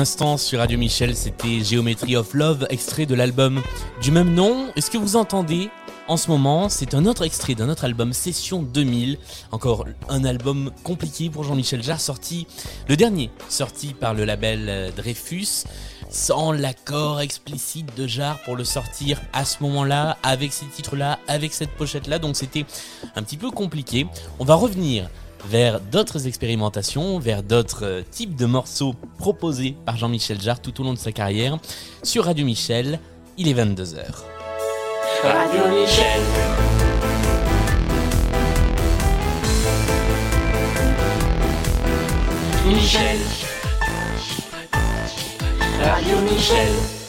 L'instant sur Radio Michel, c'était Geometry of Love, extrait de l'album du même nom. Et ce que vous entendez en ce moment, c'est un autre extrait d'un autre album, Session 2000. Encore un album compliqué pour Jean-Michel Jarre, sorti, le dernier, sorti par le label euh, Dreyfus, sans l'accord explicite de Jarre pour le sortir à ce moment-là, avec ces titres-là, avec cette pochette-là. Donc c'était un petit peu compliqué. On va revenir vers d'autres expérimentations, vers d'autres euh, types de morceaux proposés par Jean-Michel Jarre tout au long de sa carrière. Sur Radio Michel, il est 22h. Radio Michel. Michel. Radio Michel.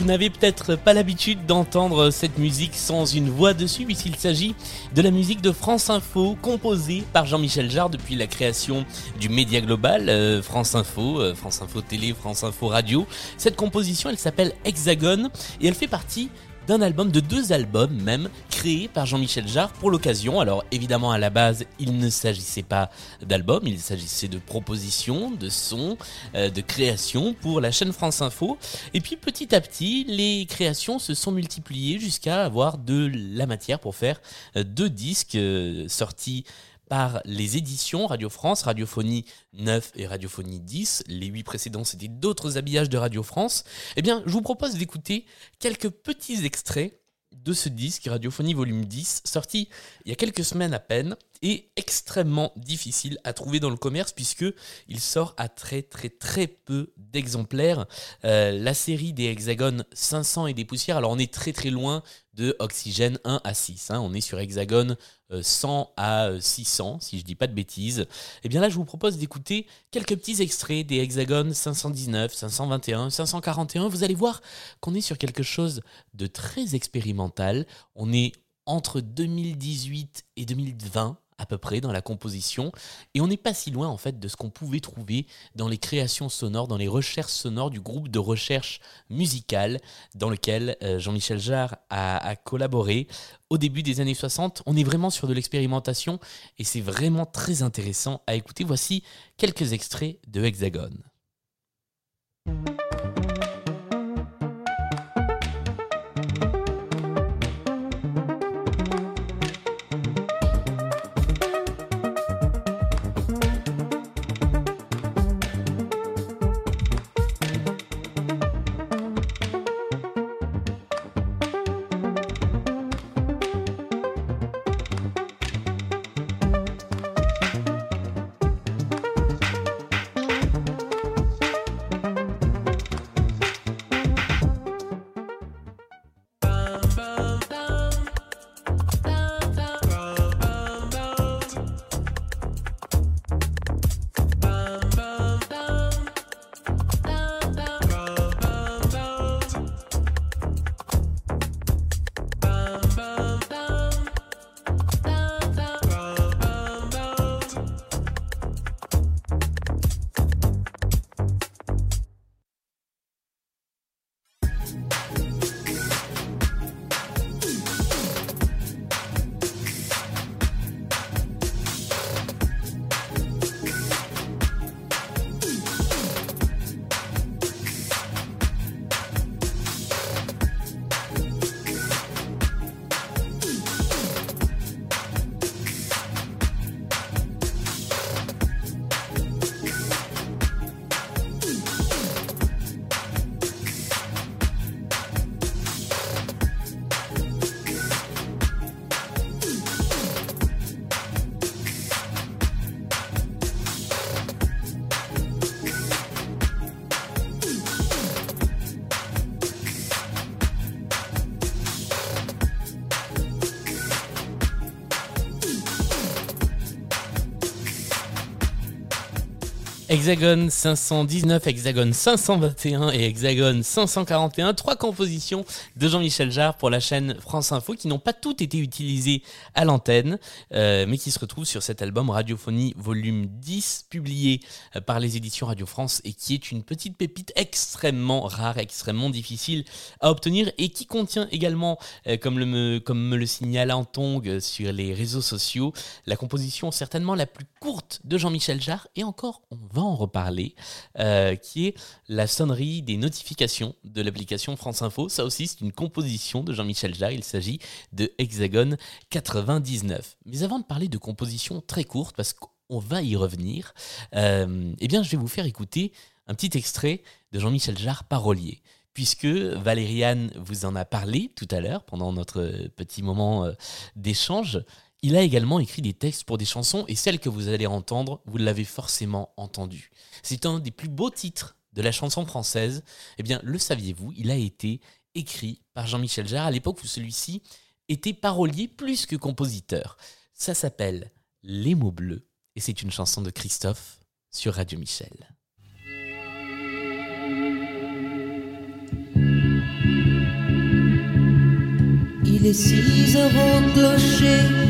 Vous n'avez, peut-être pas l'habitude d'entendre cette musique sans une voix dessus, puisqu'il s'agit de la musique de France Info, composée par Jean-Michel Jarre depuis la création du Média Global, euh, France Info, euh, France Info Télé, France Info Radio. Cette composition, elle s'appelle Hexagone, et elle fait partie d'un album, de deux albums même, créés par Jean-Michel Jarre pour l'occasion. Alors évidemment à la base, il ne s'agissait pas d'album, il s'agissait de propositions, de sons, euh, de créations pour la chaîne France Info. Et puis petit à petit, les créations se sont multipliées jusqu'à avoir de la matière pour faire euh, deux disques euh, sortis par les éditions Radio France, Radiophonie 9 et Radiophonie 10. Les huit précédents, c'était d'autres habillages de Radio France. Eh bien, je vous propose d'écouter quelques petits extraits de ce disque, Radiophonie volume 10, sorti il y a quelques semaines à peine, et extrêmement difficile à trouver dans le commerce puisque il sort à très très très peu d'exemplaires. Euh, la série des hexagones 500 et des poussières, alors on est très très loin de Oxygène 1 à 6. hein. On est sur hexagone 100 à euh, 600, si je dis pas de bêtises. Et bien là, je vous propose d'écouter quelques petits extraits des hexagones 519, 521, 541. Vous allez voir qu'on est sur quelque chose de très expérimental. On est entre 2018 et 2020 à peu près dans la composition. Et on n'est pas si loin en fait de ce qu'on pouvait trouver dans les créations sonores, dans les recherches sonores du groupe de recherche musicale dans lequel euh, Jean-Michel Jarre a, collaboré au début des années 60. On est vraiment sur de l'expérimentation et c'est vraiment très intéressant à écouter. Voici quelques extraits de Hexagone. Hexagone 519, Hexagone 521 et Hexagone 541, trois compositions de Jean-Michel Jarre pour la chaîne France Info qui n'ont pas toutes été utilisées à l'antenne, euh, mais qui se retrouvent sur cet album Radiophonie volume 10, publié euh, par les éditions Radio France et qui est une petite pépite extrêmement rare, extrêmement difficile à obtenir et qui contient également, euh, comme, me, le signale Antong sur les réseaux sociaux, la composition certainement la plus courte de Jean-Michel Jarre et encore on va reparler, euh, qui est la sonnerie des notifications de l'application France Info. Ça aussi, c'est une composition de Jean-Michel Jarre. Il s'agit de Hexagone 99. Mais avant de parler de composition très courte, parce qu'on va y revenir, euh, eh bien, je vais vous faire écouter un petit extrait de Jean-Michel Jarre, parolier puisque Valériane vous en a parlé tout à l'heure pendant notre petit moment euh, d'échange. Il a également écrit des textes pour des chansons et celle que vous allez entendre, vous l'avez forcément entendue. C'est un des plus beaux titres de la chanson française. Eh bien, le saviez-vous, il a été écrit par Jean-Michel Jarre à l'époque où celui-ci était parolier plus que compositeur. Ça s'appelle Les mots bleus et c'est une chanson de Christophe sur Radio Michel. Il est six heures au clocher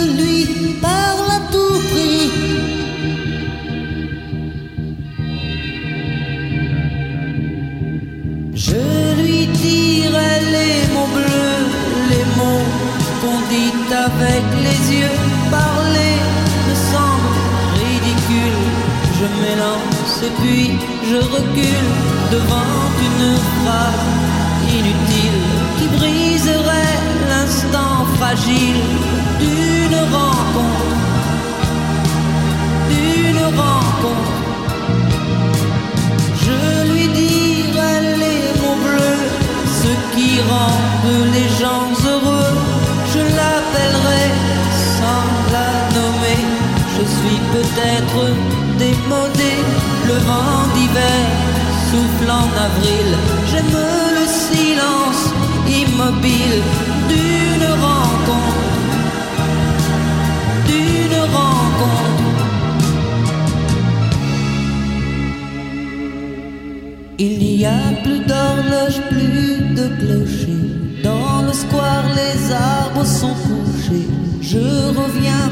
avec les yeux. Parler me semble ridicule. Je m'élance et puis je recule devant une phrase inutile qui briserait l'instant fragile d'une rencontre. D'une rencontre. Je lui dirai les ce qui rendent les gens l'appellerai sans la nommer. Je suis peut-être démodé, le vent d'hiver souffle en avril. J'aime le silence immobile d'une rencontre, d'une rencontre. Il n'y a plus d'horloge, plus de clocher. Dans le square, les arbres sont couchés. Je reviens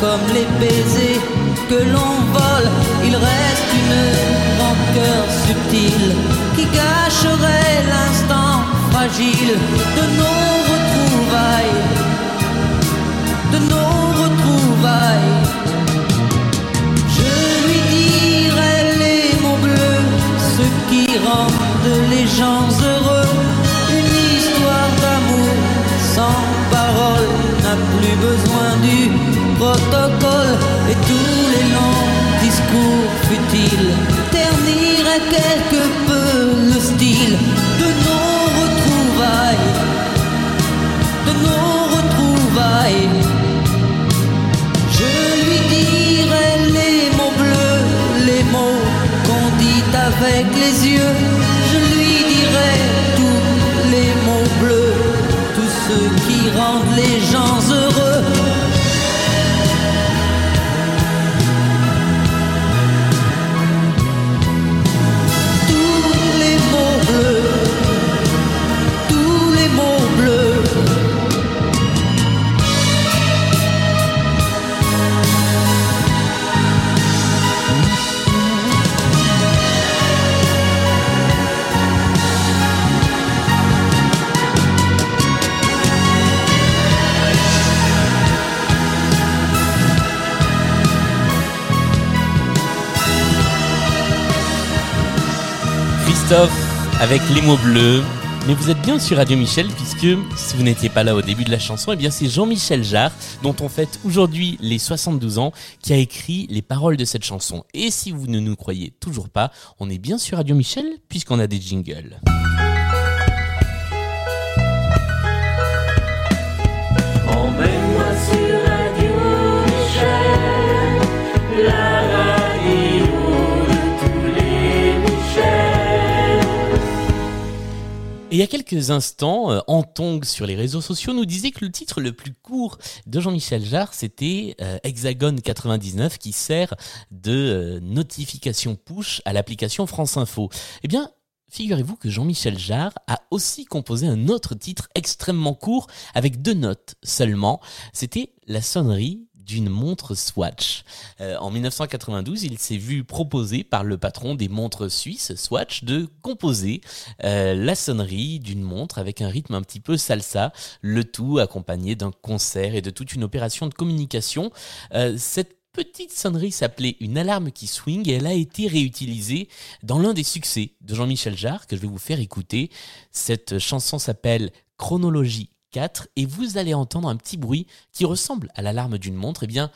comme les baisers que l'on vole. Il reste une rancœur subtile qui gâcherait l'instant fragile de nos retrouvailles. De nos retrouvailles. Je lui dirai les mots bleus, ce qui rendent les gens heureux. Une histoire d'amour sans parole n'a plus besoin du protocole et tous les longs discours futiles terniraient quelque peu le style de nos retrouvailles. De nos retrouvailles. Je lui dirai les mots bleus, les mots qu'on dit avec les yeux. Je lui dirai tous les mots bleus, tous ceux qui rendent les gens heureux. Avec les mots bleus. Mais vous êtes bien sur Radio Michel puisque si vous n'étiez pas là au début de la chanson, eh bien c'est Jean-Michel Jarre dont on fête aujourd'hui les 72 ans qui a écrit les paroles de cette chanson. Et si vous ne nous croyez toujours pas, on est bien sur Radio Michel puisqu'on a des jingles. Il y a quelques instants, euh, Antong sur les réseaux sociaux nous disait que le titre le plus court de Jean-Michel Jarre, c'était euh, Hexagone 99 qui sert de euh, notification push à l'application France Info. Eh bien, figurez-vous que Jean-Michel Jarre a aussi composé un autre titre extrêmement court avec deux notes seulement. C'était la sonnerie d'une montre Swatch. Euh, en 1992, il s'est vu proposer par le patron des montres suisses Swatch de composer euh, la sonnerie d'une montre avec un rythme un petit peu salsa, le tout accompagné d'un concert et de toute une opération de communication. Euh, cette petite sonnerie s'appelait une alarme qui swing et elle a été réutilisée dans l'un des succès de Jean-Michel Jarre que je vais vous faire écouter. Cette chanson s'appelle Chronologie 4 et vous allez entendre un petit bruit qui ressemble à l'alarme d'une montre. Eh bien,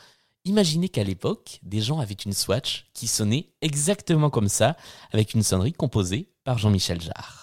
imaginez qu'à l'époque, des gens avaient une Swatch qui sonnait exactement comme ça avec une sonnerie composée par Jean-Michel Jarre.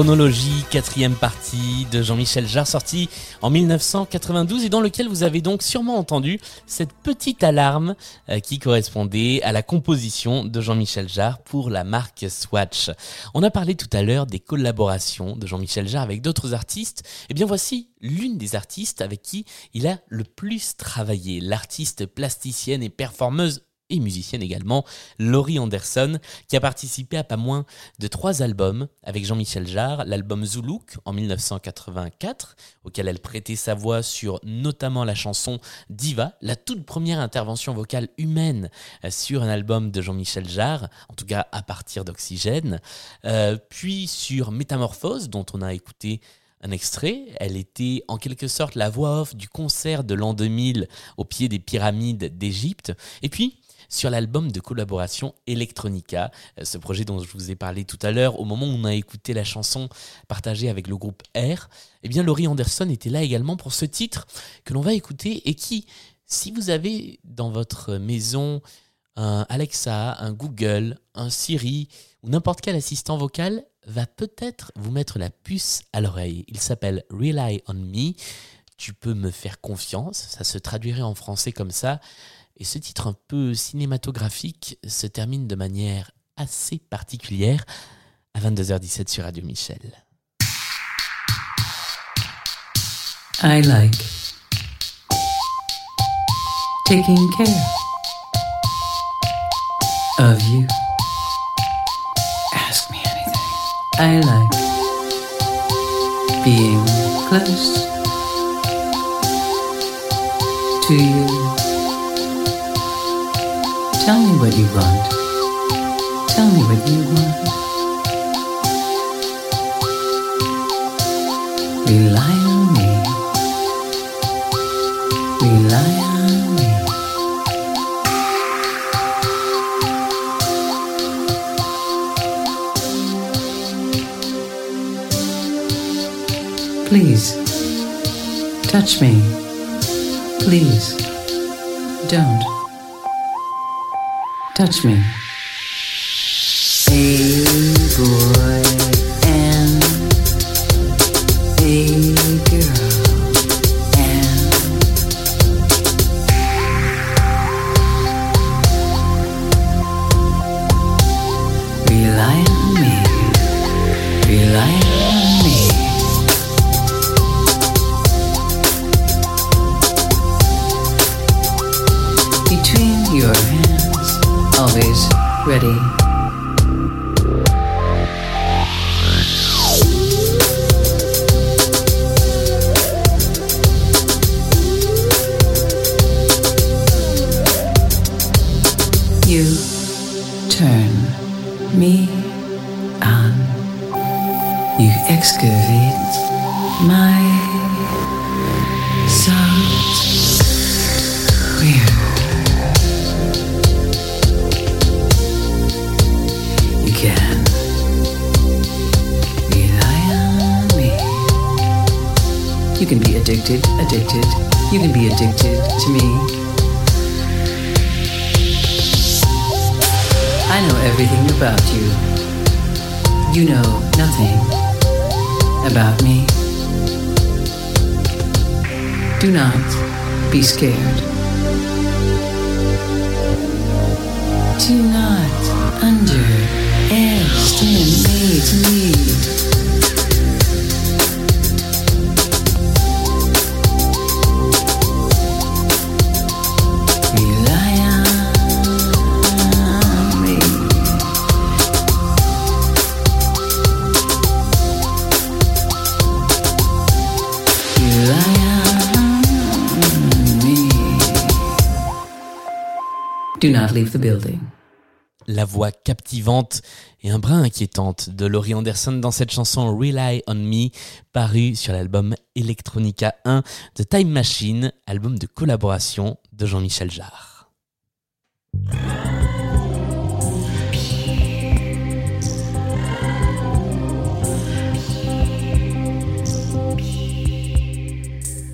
Chronologie, quatrième partie de Jean-Michel Jarre, sorti en 1992 et dans lequel vous avez donc sûrement entendu cette petite alarme euh, qui correspondait à la composition de Jean-Michel Jarre pour la marque Swatch. On a parlé tout à l'heure des collaborations de Jean-Michel Jarre avec d'autres artistes. Et bien voici l'une des artistes avec qui il a le plus travaillé, l'artiste plasticienne et performeuse et musicienne également, Laurie Anderson, qui a participé à pas moins de trois albums avec Jean-Michel Jarre, l'album Zoulouk en 1984, auquel elle prêtait sa voix sur notamment la chanson Diva, la toute première intervention vocale humaine euh, sur un album de Jean-Michel Jarre, en tout cas à partir d'Oxygène, Euh, puis sur Métamorphose, dont on a écouté un extrait. Elle était en quelque sorte la voix off du concert de l'an 2000 au pied des pyramides d'Égypte. Et puis, sur l'album de collaboration Electronica, euh, ce projet dont je vous ai parlé tout à l'heure, au moment où on a écouté la chanson partagée avec le groupe R, eh bien Laurie Anderson était là également pour ce titre que l'on va écouter et qui, si vous avez dans votre maison un Alexa, un Google, un Siri ou n'importe quel assistant vocal, va peut-être vous mettre la puce à l'oreille. Il s'appelle Rely on Me. Tu peux me faire confiance. Ça se traduirait en français comme ça. Et ce titre un peu cinématographique se termine de manière assez particulière à 22h17 sur Radio Michel. I like taking care of you. Ask me anything. I like being close to you. Tell me what you want. Tell me what you want. Rely on me. Rely on me. Please, touch me. Please, don't touch me. About me. Do not be scared. Do not underestimate me. Do not leave the building. la voix captivante et un brin inquiétante de Laurie Anderson dans cette chanson Rely on Me, parue sur l'album Electronica 1 de Time Machine, album de collaboration de Jean-Michel Jarre.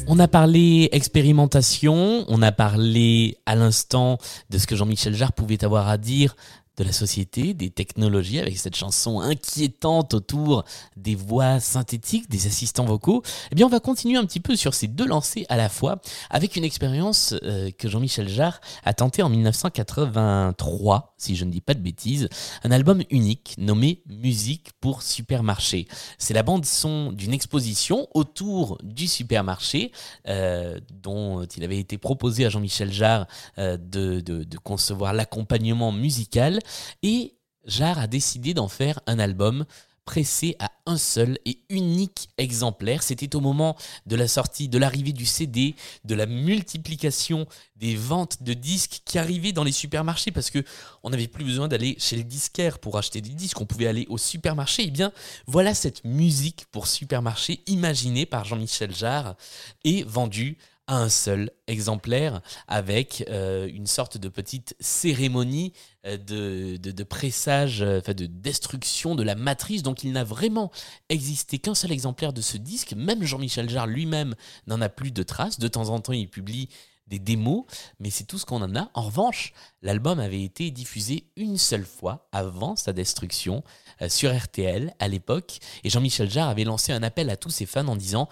On a parlé expérimentation, on a parlé à l'instant de ce que Jean-Michel Jarre pouvait avoir à dire de la société, des technologies, avec cette chanson inquiétante autour des voix synthétiques, des assistants vocaux, eh bien on va continuer un petit peu sur ces deux lancers à la fois, avec une expérience euh, que Jean-Michel Jarre a tenté en 1983, si je ne dis pas de bêtises, un album unique nommé Musique pour supermarché. C'est la bande son d'une exposition autour du supermarché, euh, dont il avait été proposé à Jean-Michel Jarre euh, de concevoir l'accompagnement musical, et Jarre a décidé d'en faire un album pressé à un seul et unique exemplaire. C'était au moment de la sortie, de l'arrivée du CD, de la multiplication des ventes de disques qui arrivaient dans les supermarchés parce que on n'avait plus besoin d'aller chez le disquaire pour acheter des disques, on pouvait aller au supermarché. Et bien, voilà cette musique pour supermarché imaginée par Jean-Michel Jarre et vendue un seul exemplaire avec euh, une sorte de petite cérémonie euh, de, de, pressage, euh, enfin de destruction de la matrice. Donc il n'a vraiment existé qu'un seul exemplaire de ce disque. Même Jean-Michel Jarre lui-même n'en a plus de traces. De temps en temps, il publie des démos, mais c'est tout ce qu'on en a. En revanche, l'album avait été diffusé une seule fois avant sa destruction sur RTL à l'époque, et Jean-Michel Jarre avait lancé un appel à tous ses fans en disant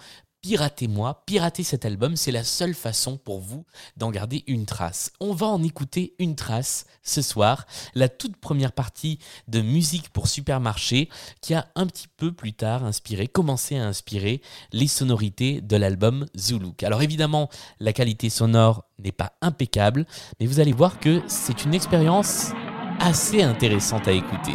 Piratez-moi, piratez cet album, c'est la seule façon pour vous d'en garder une trace. On va en écouter une trace ce soir, la toute première partie de musique pour supermarché qui a un petit peu plus tard inspiré, commencé à inspirer les sonorités de l'album Zuluk. Alors évidemment, la qualité sonore n'est pas impeccable, mais vous allez voir que c'est une expérience assez intéressante à écouter.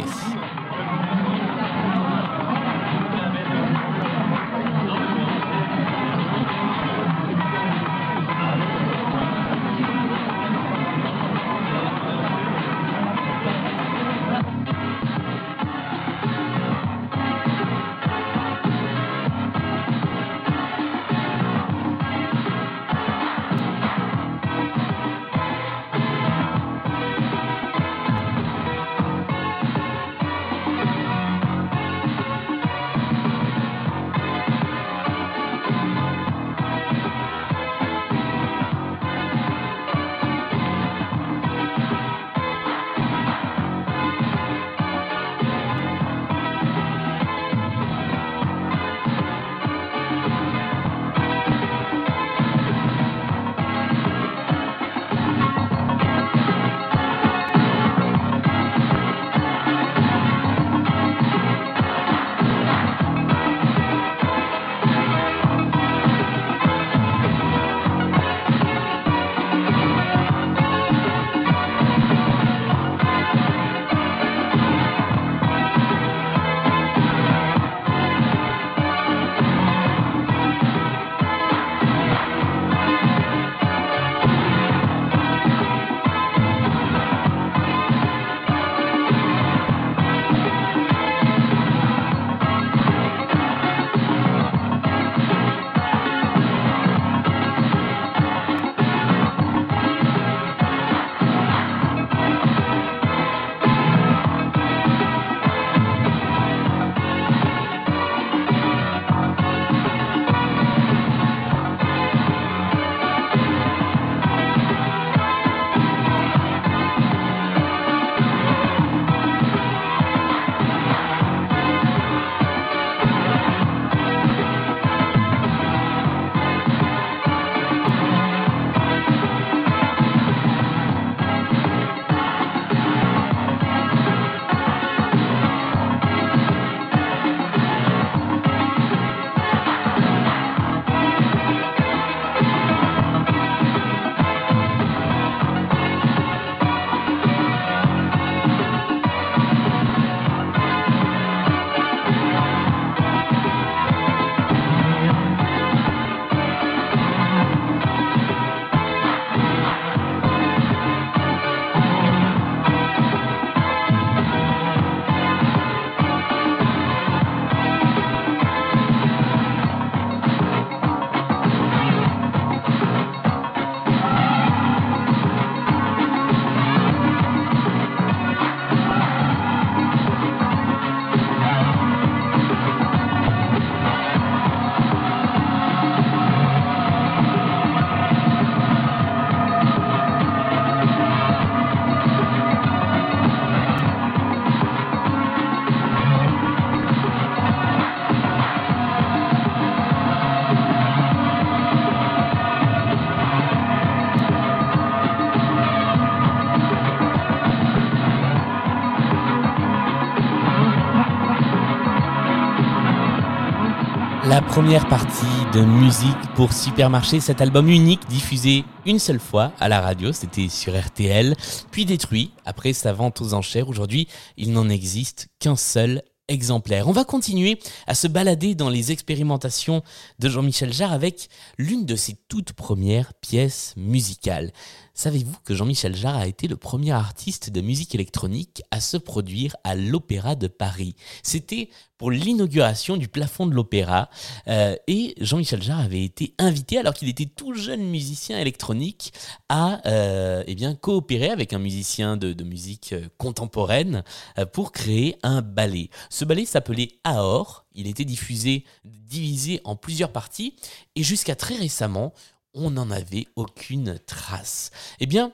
Première partie de musique pour Supermarché, cet album unique diffusé une seule fois à la radio, c'était sur RTL, puis détruit après sa vente aux enchères. Aujourd'hui, il n'en existe qu'un seul exemplaire. On va continuer à se balader dans les expérimentations de Jean-Michel Jarre avec l'une de ses toutes premières pièces musicales. Savez-vous que Jean-Michel Jarre a été le premier artiste de musique électronique à se produire à l'Opéra de Paris? C'était pour l'inauguration du plafond de l'Opéra euh, et Jean-Michel Jarre avait été invité alors qu'il était tout jeune musicien électronique à euh, eh bien coopérer avec un musicien de, musique euh, contemporaine pour créer un ballet. Ce ballet s'appelait Aor. Il était diffusé, divisé en plusieurs parties et jusqu'à très récemment, on n'en avait aucune trace. Eh bien,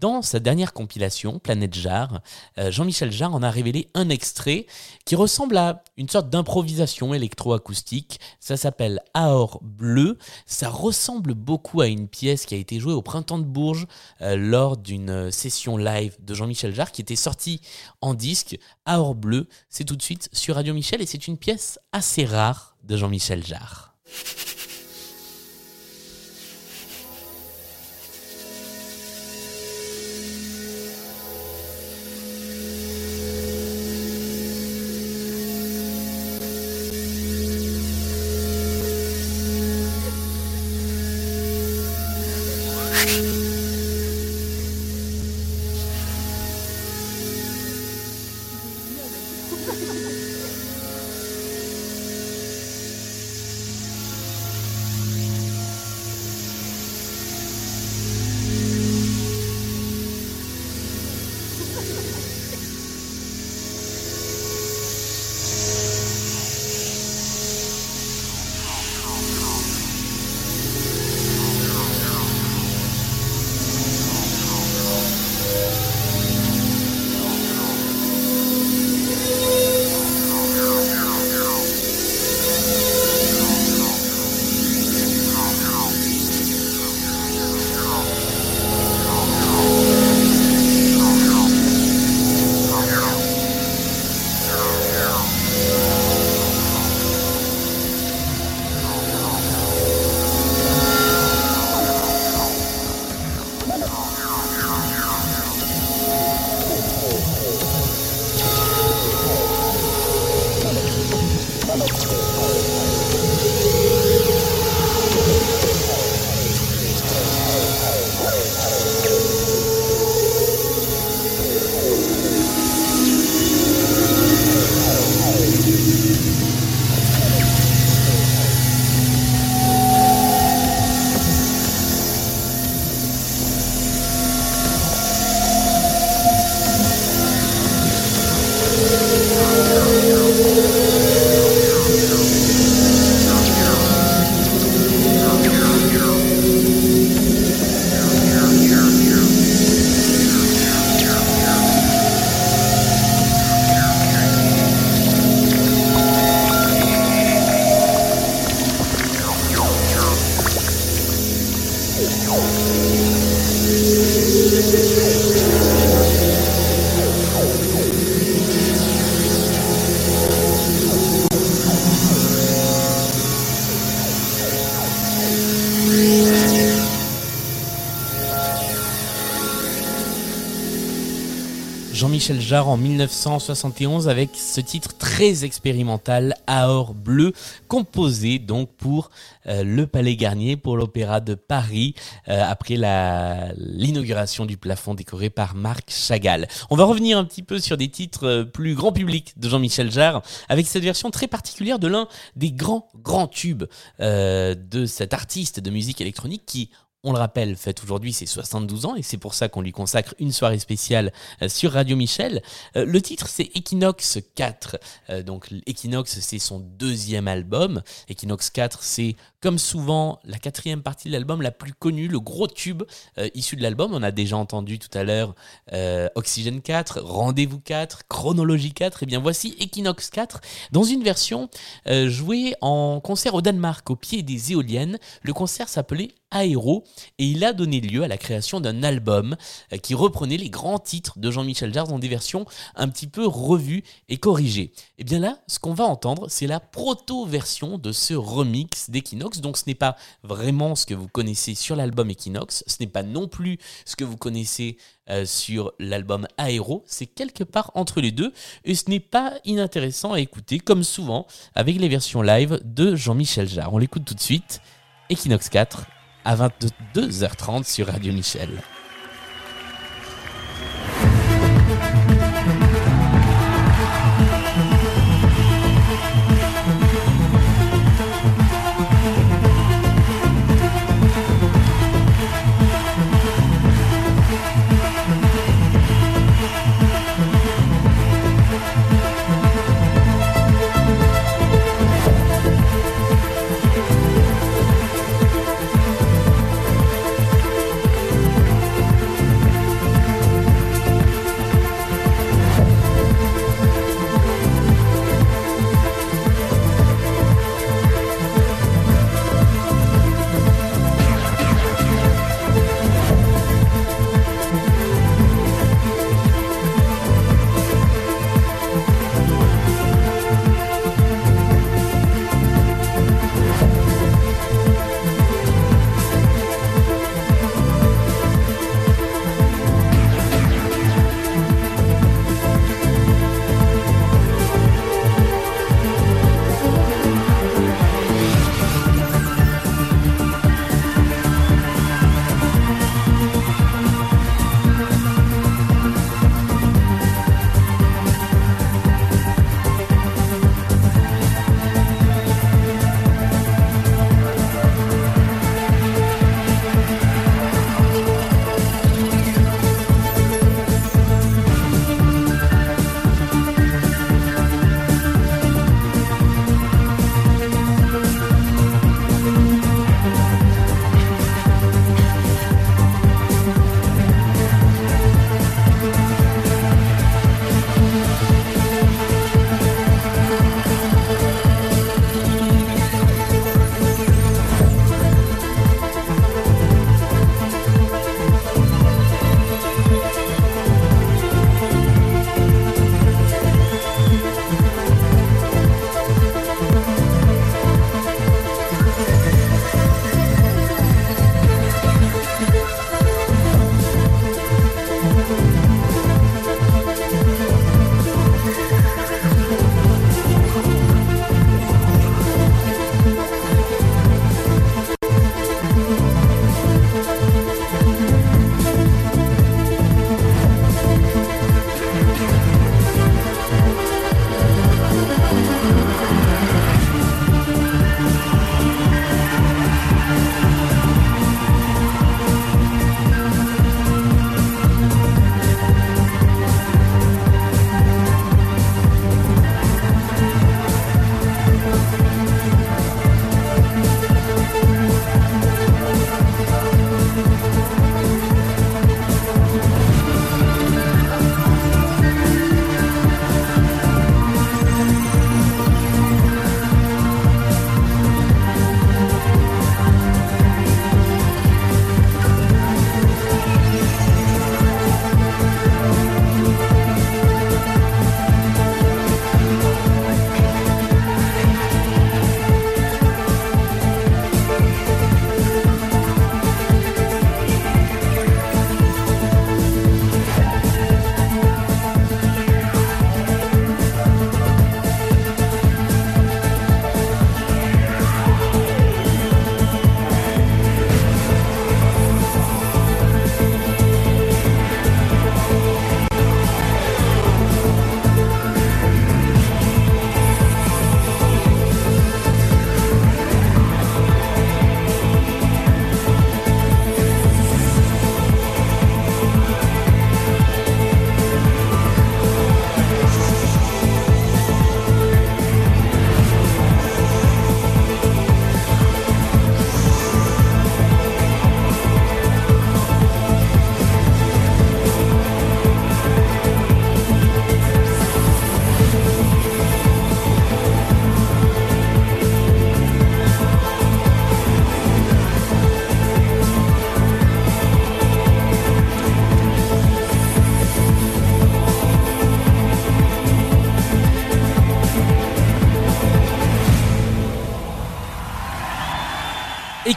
dans sa dernière compilation, Planète Jarre, euh, Jean-Michel Jarre en a révélé un extrait qui ressemble à une sorte d'improvisation électroacoustique. Ça s'appelle Aor Bleu. Ça ressemble beaucoup à une pièce qui a été jouée au Printemps de Bourges euh, lors d'une session live de Jean-Michel Jarre qui était sortie en disque. Aor Bleu, c'est tout de suite sur Radio Michel et c'est une pièce assez rare de Jean-Michel Jarre. Jean-Michel Jarre en 1971 avec ce titre très expérimental Aor Bleu, composé donc pour euh, le Palais Garnier, pour l'Opéra de Paris, euh, après l'inauguration du plafond décoré par Marc Chagall. On va revenir un petit peu sur des titres euh, plus grand public de Jean-Michel Jarre, avec cette version très particulière de l'un des grands, grands tubes de cet artiste de musique électronique qui on le rappelle, fête aujourd'hui ses 72 ans et c'est pour ça qu'on lui consacre une soirée spéciale euh, sur Radio Michel. Euh, le titre c'est Equinox 4. Euh, donc Equinox c'est son deuxième album. Equinox 4 c'est Comme souvent, la quatrième partie de l'album la plus connue, le gros tube euh, issu de l'album. On a déjà entendu tout à l'heure euh, Oxygène 4, Rendez-vous 4, Chronologie 4. Et bien voici Equinox 4 dans une version euh, jouée en concert au Danemark au pied des éoliennes. Le concert s'appelait Aéro et il a donné lieu à la création d'un album qui reprenait les grands titres de Jean-Michel Jarre dans des versions un petit peu revues et corrigées. Et bien là, ce qu'on va entendre, c'est la proto-version de ce remix d'Equinox. Donc ce n'est pas vraiment ce que vous connaissez sur l'album Equinox, ce n'est pas non plus ce que vous connaissez euh, sur l'album Aéro, c'est quelque part entre les deux et ce n'est pas inintéressant à écouter comme souvent avec les versions live de Jean-Michel Jarre. On l'écoute tout de suite. Equinox 4 à 22h30 sur Radio Michel.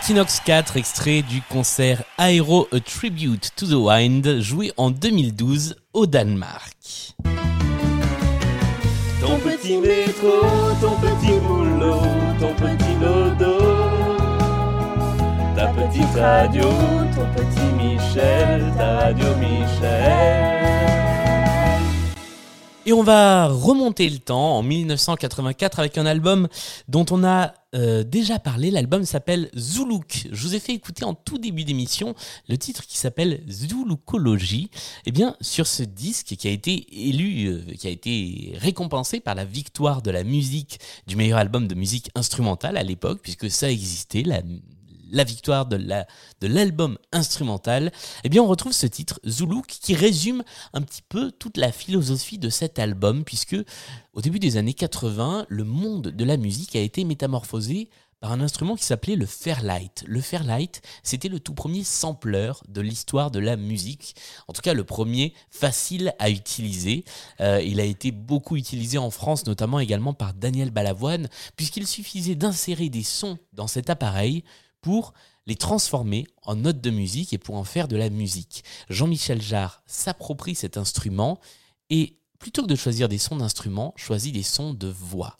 Equinox 4, extrait du concert Aero A Tribute to the Wind, joué en 2012 au Danemark. Ton petit métro, ton petit boulot, ton petit dodo, ta petite radio, ton petit Michel, ta radio Michel. Et on va remonter le temps en 1984 avec un album dont on a euh, déjà parlé. L'album s'appelle Zoulouk. Je vous ai fait écouter en tout début d'émission le titre qui s'appelle Zouloukologie. Eh bien, sur ce disque qui a été élu, euh, qui a été récompensé par la victoire de la musique du meilleur album de musique instrumentale à l'époque, puisque ça existait, la victoire de la de l'album instrumental, eh bien on retrouve ce titre Zoulouk qui résume un petit peu toute la philosophie de cet album puisque au début des années 80, le monde de la musique a été métamorphosé par un instrument qui s'appelait le Fairlight. Le Fairlight, c'était le tout premier sampler de l'histoire de la musique. En tout cas, le premier facile à utiliser. Euh, il a été beaucoup utilisé en France, notamment également par Daniel Balavoine, puisqu'il suffisait d'insérer des sons dans cet appareil pour les transformer en notes de musique et pour en faire de la musique. Jean-Michel Jarre s'approprie cet instrument et plutôt que de choisir des sons d'instruments, choisit des sons de voix.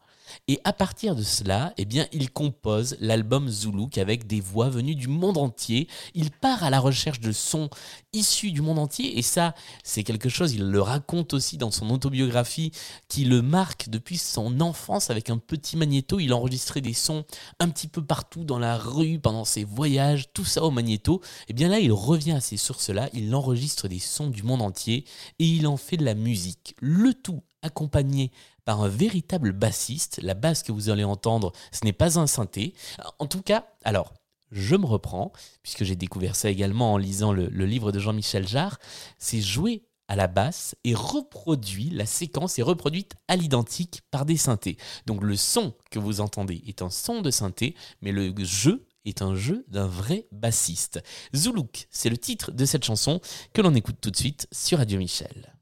Et à partir de cela, eh bien, il compose l'album Zoulouk avec des voix venues du monde entier. Il part à la recherche de sons issus du monde entier. Et ça, c'est quelque chose, il le raconte aussi dans son autobiographie, qui le marque depuis son enfance avec un petit magnéto. Il enregistrait des sons un petit peu partout dans la rue, pendant ses voyages, tout ça au magnéto. Et bien là, il revient à ces sources-là, il enregistre des sons du monde entier et il en fait de la musique. Le tout accompagné par un véritable bassiste. La basse que vous allez entendre, ce n'est pas un synthé. En tout cas, alors, je me reprends, puisque j'ai découvert ça également en lisant le, livre de Jean-Michel Jarre, c'est joué à la basse et reproduit, la séquence est reproduite à l'identique par des synthés. Donc le son que vous entendez est un son de synthé, mais le jeu est un jeu d'un vrai bassiste. Zoulouk, c'est le titre de cette chanson que l'on écoute tout de suite sur Radio Michel.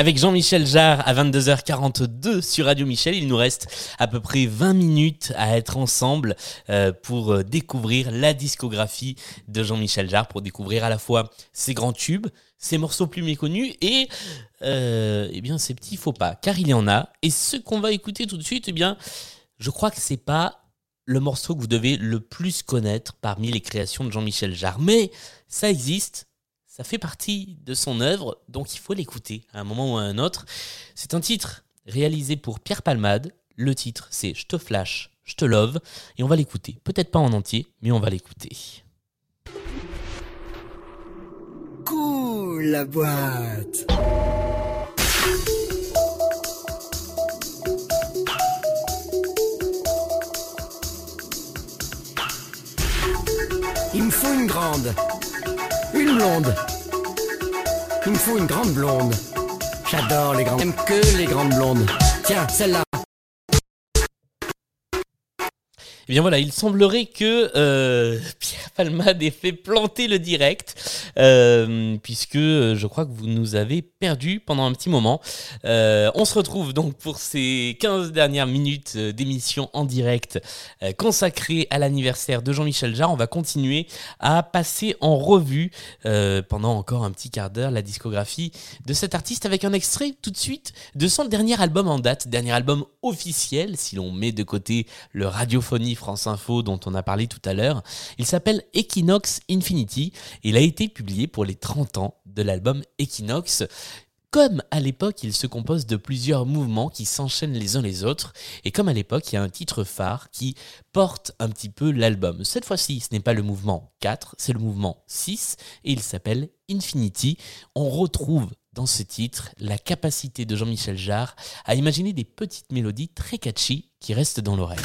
Avec Jean-Michel Jarre à 22h42 sur Radio Michel. Il nous reste à peu près 20 minutes à être ensemble euh, pour euh, découvrir la discographie de Jean-Michel Jarre, pour découvrir à la fois ses grands tubes, ses morceaux plus méconnus et euh, eh bien ses petits faux pas, car il y en a. Et ce qu'on va écouter tout de suite, eh bien, je crois que c'est pas le morceau que vous devez le plus connaître parmi les créations de Jean-Michel Jarre, mais ça existe ça fait partie de son œuvre, donc il faut l'écouter à un moment ou à un autre. C'est un titre réalisé pour Pierre Palmade. Le titre, c'est Je te flash, je te love, et on va l'écouter. Peut-être pas en entier, mais on va l'écouter. Cool la boîte. Il me faut une grande. Une blonde. Il me faut une grande blonde. J'adore les grandes. J'aime que les grandes blondes. Tiens, celle-là. Eh bien voilà, il semblerait que euh, Pierre Palmade ait fait planter le direct, euh, puisque euh, je crois que vous nous avez perdu pendant un petit moment. On se retrouve donc pour ces 15 dernières minutes d'émission en direct consacrées à l'anniversaire de Jean-Michel Jarre. On va continuer à passer en revue pendant encore un petit quart d'heure la discographie de cet artiste avec un extrait tout de suite de son dernier album en date, dernier album officiel si l'on met de côté le radiophonie France Info dont on a parlé tout à l'heure. Il s'appelle Equinox Infinity il a été publié pour les 30 ans de l'album Equinox. Comme à l'époque, il se compose de plusieurs mouvements qui s'enchaînent les uns les autres, et comme à l'époque, il y a un titre phare qui porte un petit peu l'album. Cette fois-ci, ce n'est pas le mouvement 4, c'est le mouvement 6, et il s'appelle Infinity. On retrouve dans ce titre la capacité de Jean-Michel Jarre à imaginer des petites mélodies très catchy qui restent dans l'oreille.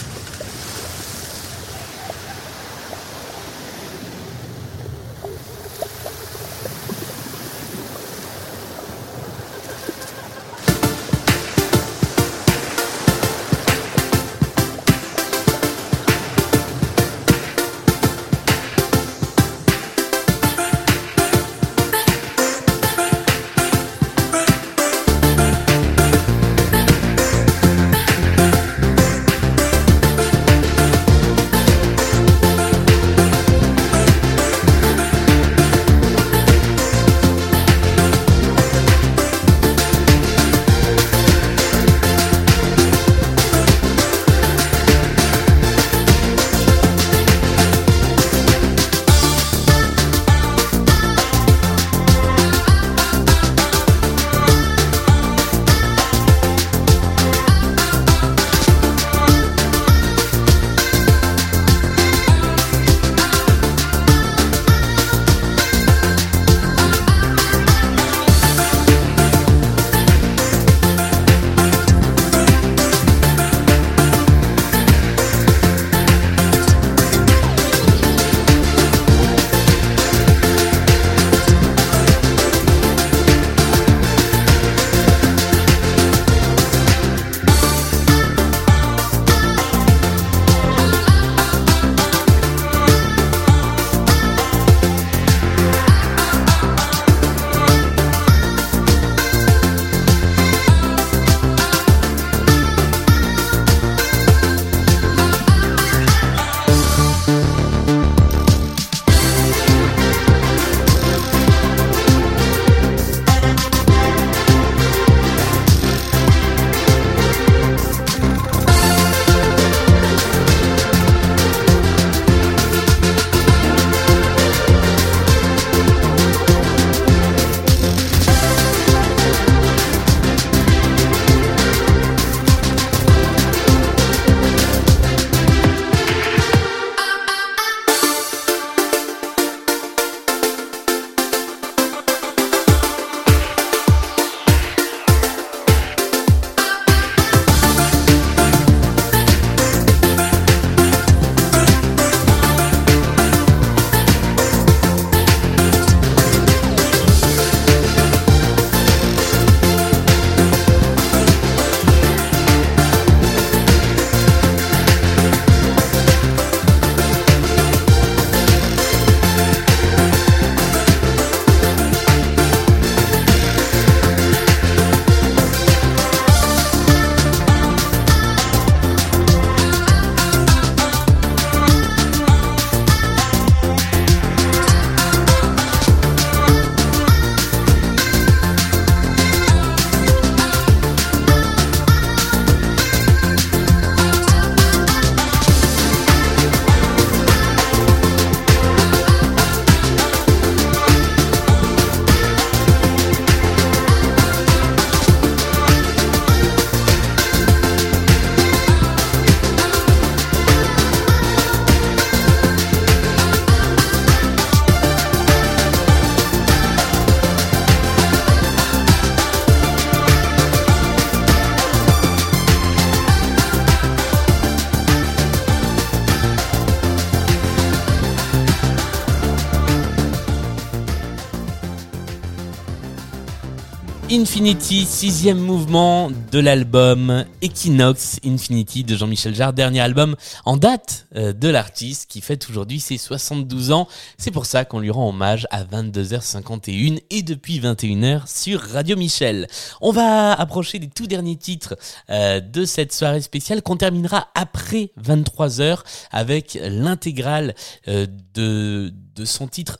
Infinity, sixième mouvement de l'album Equinox Infinity de Jean-Michel Jarre, dernier album en date euh, de l'artiste qui fête aujourd'hui ses 72 ans. C'est pour ça qu'on lui rend hommage à 22h51 et depuis 21h sur Radio Michel. On va approcher des tout derniers titres euh, de cette soirée spéciale qu'on terminera après 23h avec l'intégrale euh, de de son titre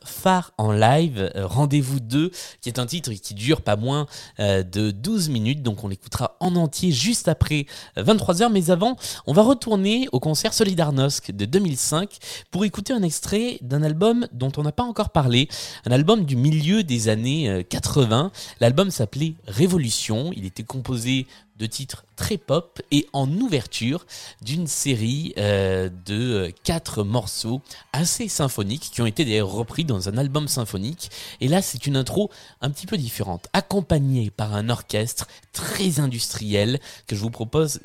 en live, euh, Rendez-vous 2, qui est un titre qui dure pas moins euh, de 12 minutes, donc on l'écoutera en entier juste après 23h, mais avant, on va retourner au concert Solidarnosc de 2005 pour écouter un extrait d'un album dont on n'a pas encore parlé, un album du milieu des années 80. Euh, L'album s'appelait Révolution, il était composé de titres très pop et en ouverture d'une série euh, de quatre morceaux assez symphoniques qui ont été d'ailleurs repris dans un album symphonique. Et là, c'est une intro un petit peu différente, accompagnée par un orchestre très industriel que je vous propose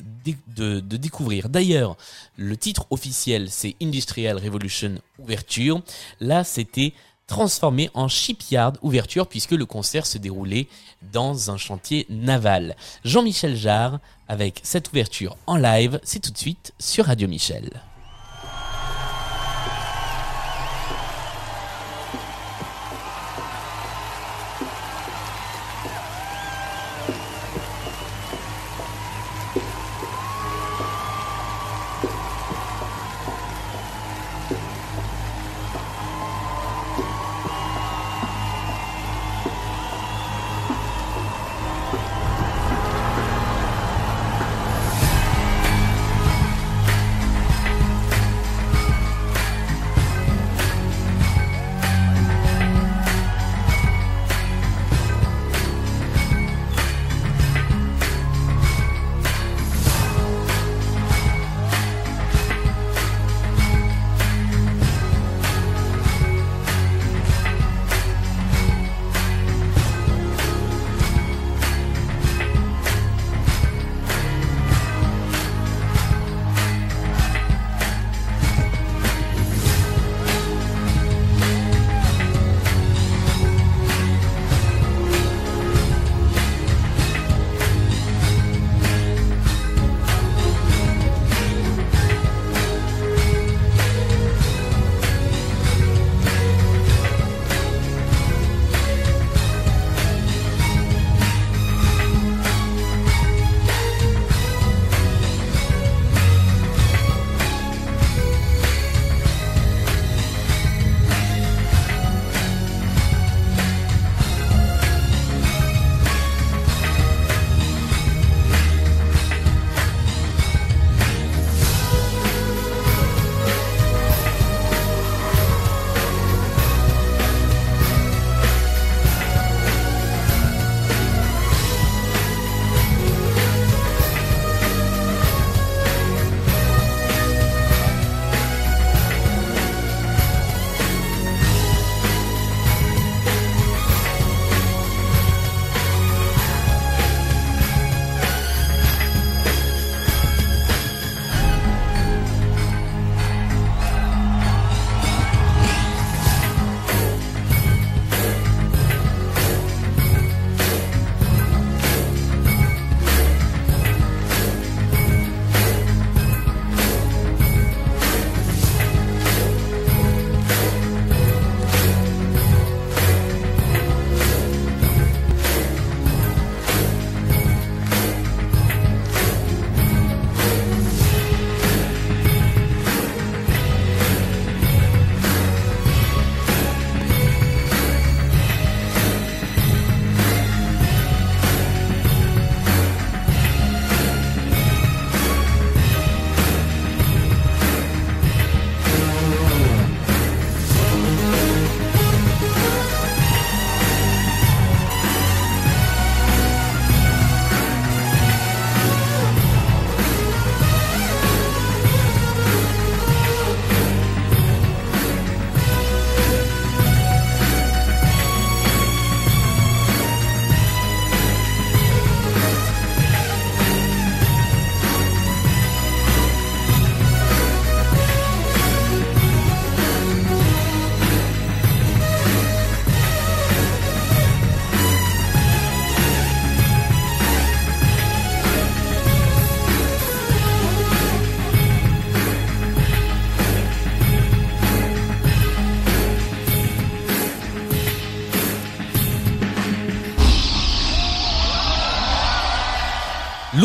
de, de découvrir. D'ailleurs, le titre officiel, c'est Industrial Revolution Ouverture. Là, c'était transformé en shipyard ouverture puisque le concert se déroulait dans un chantier naval. Jean-Michel Jarre avec cette ouverture en live, c'est tout de suite sur Radio Michel.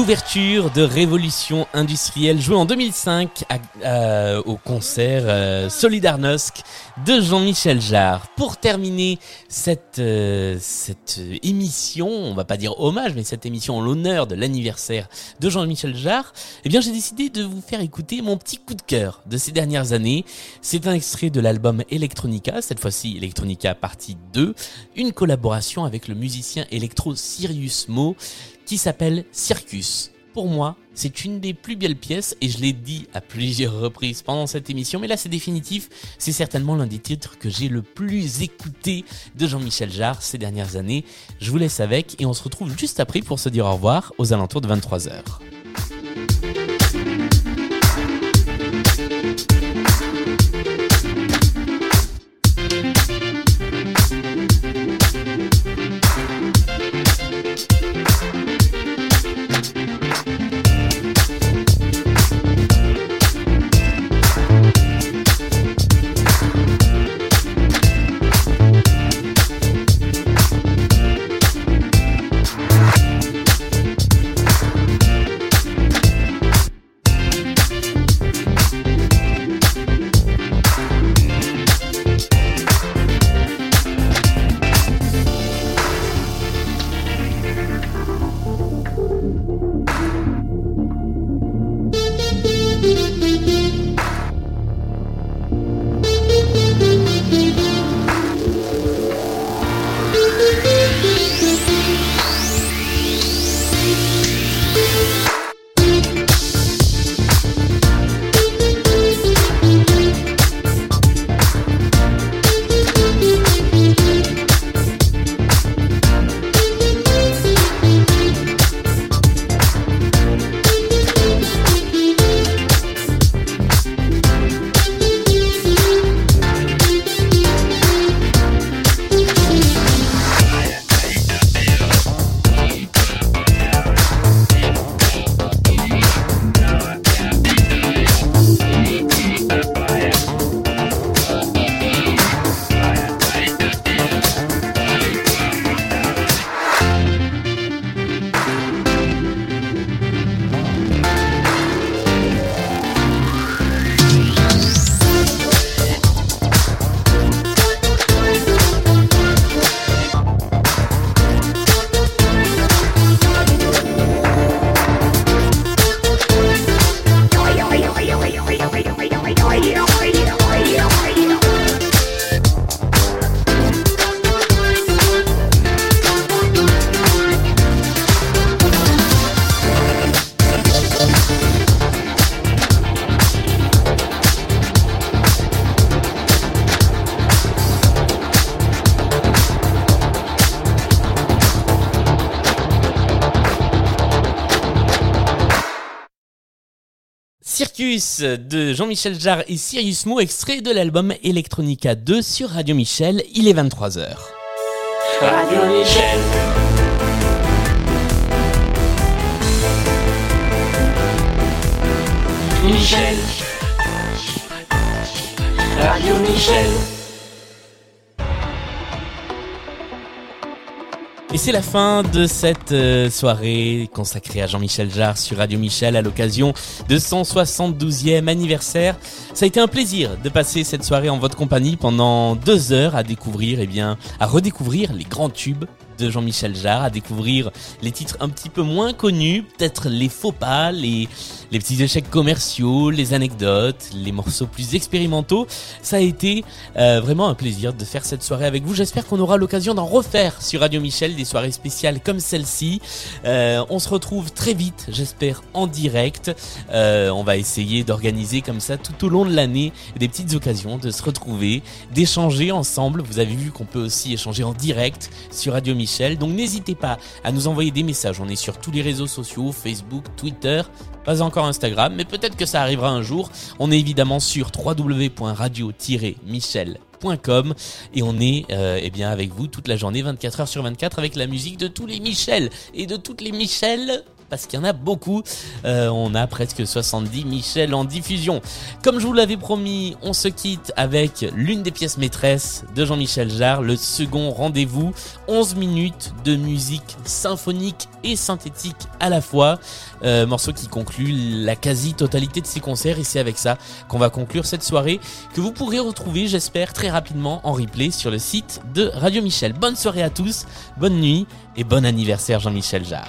L'ouverture de Révolution industrielle jouée en 2005 à- à- au concert euh, Solidarnosc de Jean-Michel Jarre. Pour terminer cette, euh, cette euh, émission, on va pas dire hommage, mais cette émission en l'honneur de l'anniversaire de Jean-Michel Jarre, eh bien j'ai décidé de vous faire écouter mon petit coup de cœur de ces dernières années. C'est un extrait de l'album Electronica, cette fois-ci Electronica partie 2, une collaboration avec le musicien électro Sirius Mo qui s'appelle Circus. Pour moi, c'est une des plus belles pièces et je l'ai dit à plusieurs reprises pendant cette émission, mais là c'est définitif, c'est certainement l'un des titres que j'ai le plus écouté de Jean-Michel Jarre ces dernières années. Je vous laisse avec et on se retrouve juste après pour se dire au revoir aux alentours de 23h. De Jean-Michel Jarre et Sirius Mo, extrait de l'album Electronica 2 sur Radio Michel. Il est 23h. Radio. Radio Michel. C'est la fin de cette euh, soirée consacrée à Jean-Michel Jarre sur Radio Michel à l'occasion de son 72e anniversaire. Ça a été un plaisir de passer cette soirée en votre compagnie pendant deux heures à découvrir, eh bien, à redécouvrir les grands tubes de Jean-Michel Jarre, à découvrir les titres un petit peu moins connus, peut-être les faux pas, les, les petits échecs commerciaux, les anecdotes, les morceaux plus expérimentaux. Ça a été euh, vraiment un plaisir de faire cette soirée avec vous. J'espère qu'on aura l'occasion d'en refaire sur Radio Michel, des soirées spéciales comme celle-ci. Euh, on se retrouve très vite, j'espère, en direct. Euh, on va essayer d'organiser comme ça tout au long de l'année des petites occasions de se retrouver, d'échanger ensemble. Vous avez vu qu'on peut aussi échanger en direct sur Radio Michel. Donc n'hésitez pas à nous envoyer des messages. On est sur tous les réseaux sociaux, Facebook, Twitter, pas encore Instagram, mais peut-être que ça arrivera un jour. On est évidemment sur www.radio-michel.com et on est euh, eh bien avec vous toute la journée 24 heures sur 24 avec la musique de tous les Michel et de toutes les Michel parce qu'il y en a beaucoup. Euh, on a presque 70 Michel en diffusion. Comme je vous l'avais promis, on se quitte avec l'une des pièces maîtresses de Jean-Michel Jarre, le second rendez-vous. 11 minutes de musique symphonique et synthétique à la fois. Euh, morceau qui conclut la quasi-totalité de ses concerts et c'est avec ça qu'on va conclure cette soirée que vous pourrez retrouver, j'espère, très rapidement en replay sur le site de Radio Michel. Bonne soirée à tous, bonne nuit et bon anniversaire Jean-Michel Jarre.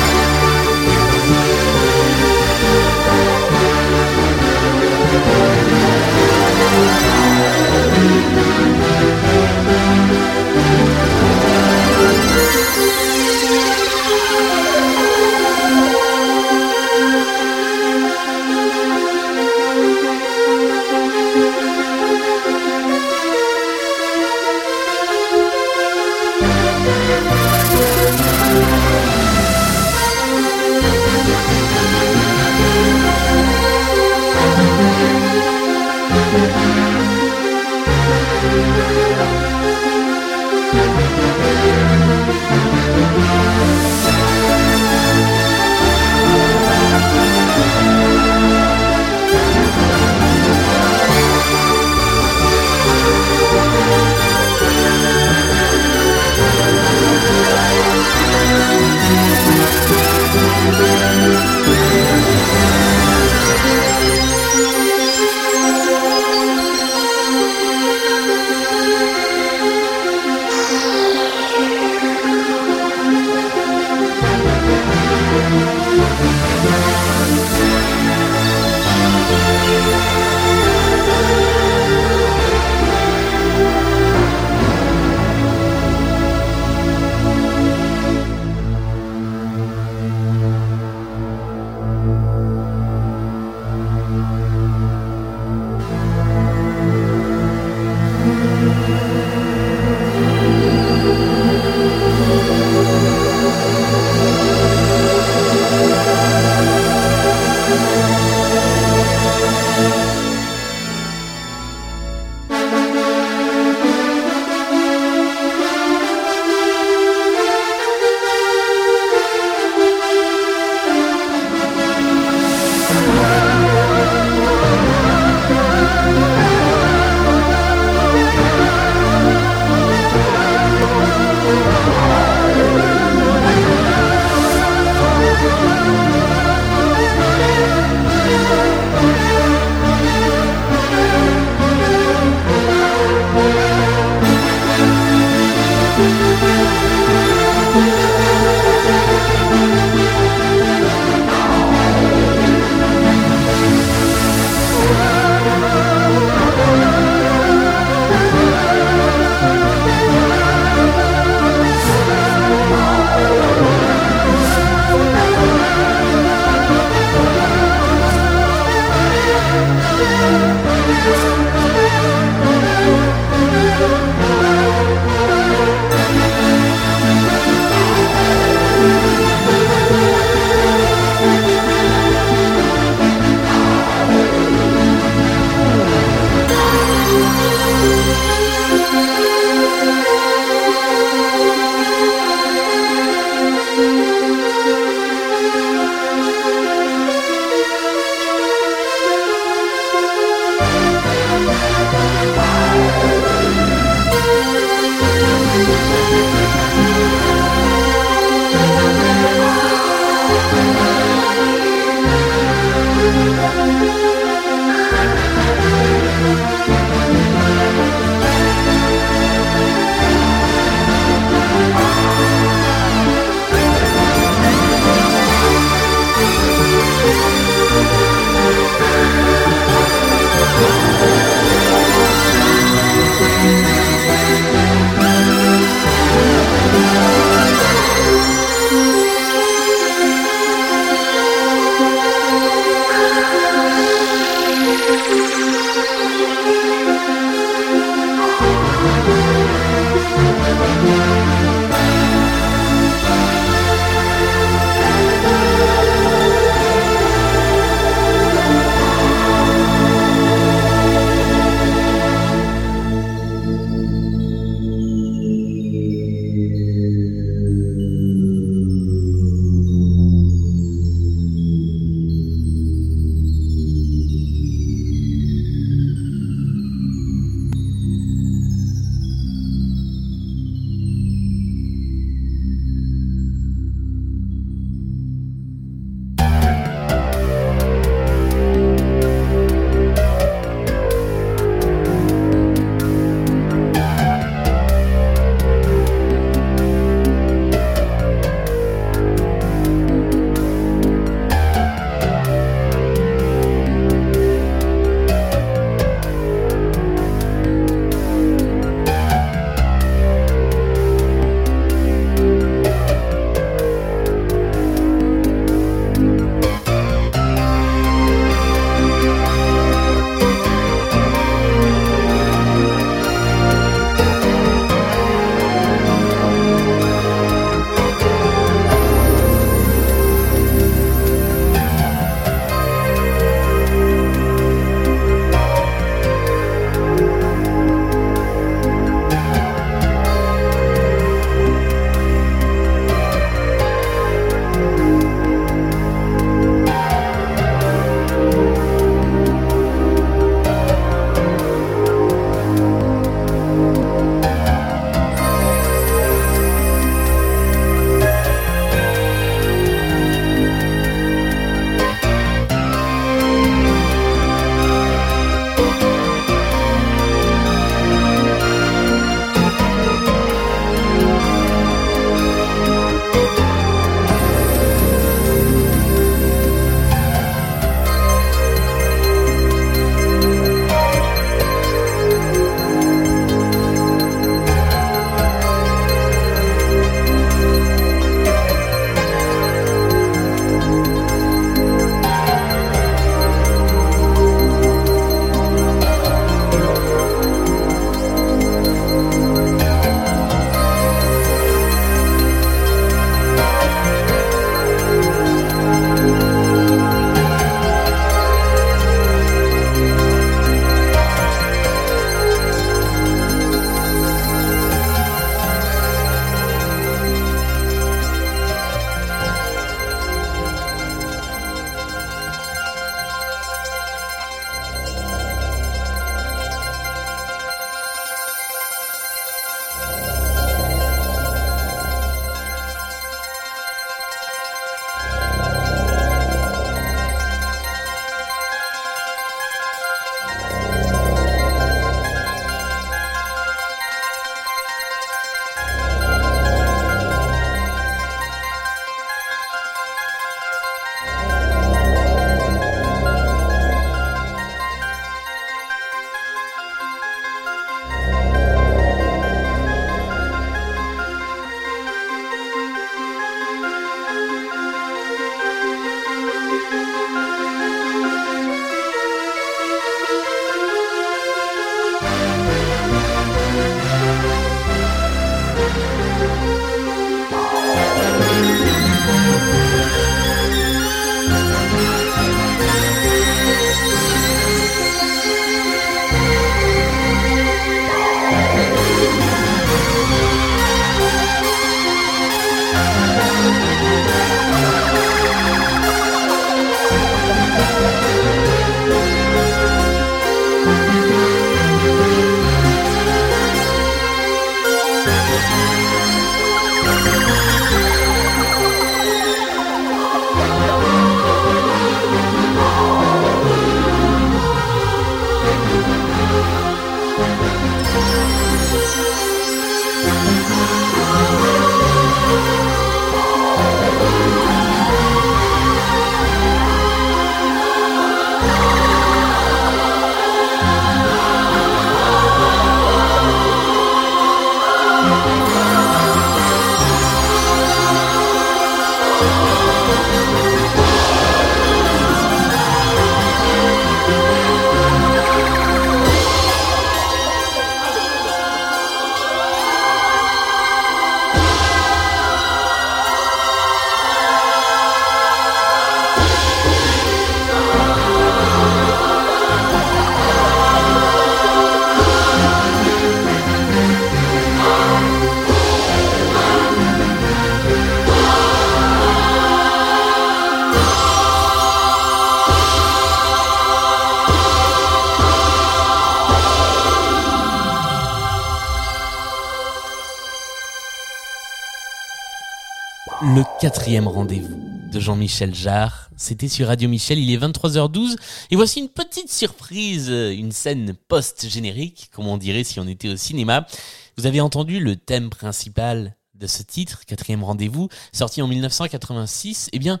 quatrième rendez-vous de Jean-Michel Jarre. C'était sur Radio Michel, il est 23h12. Et voici une petite surprise, une scène post-générique, comme on dirait si on était au cinéma. Vous avez entendu le thème principal de ce titre, quatrième rendez-vous, sorti en 1986. Eh bien,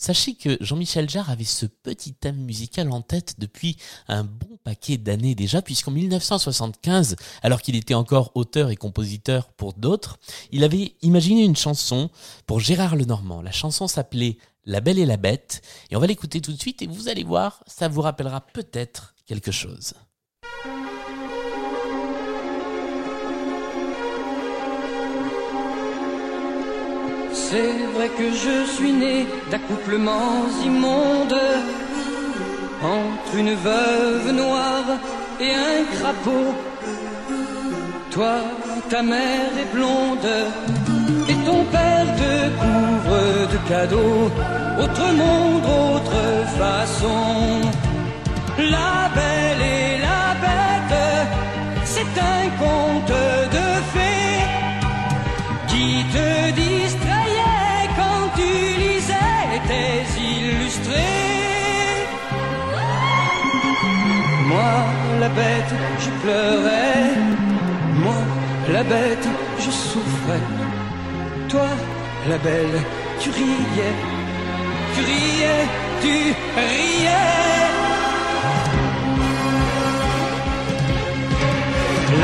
Sachez que Jean-Michel Jarre avait ce petit thème musical en tête depuis un bon paquet d'années déjà, puisqu'en 1975, alors qu'il était encore auteur et compositeur pour d'autres, il avait imaginé une chanson pour Gérard Lenormand. La chanson s'appelait La Belle et la Bête, et on va l'écouter tout de suite et vous allez voir, ça vous rappellera peut-être quelque chose. C'est vrai que je suis né d'accouplements immondes entre une veuve noire et un crapaud. Toi, ta mère est blonde et ton père te couvre de cadeaux. Autre monde, autre façon. La belle et la bête, c'est un conte de fées qui te distrayait Moi, la bête, je pleurais. Moi, la bête, je souffrais. Toi, la belle, tu riais. Tu riais, tu riais.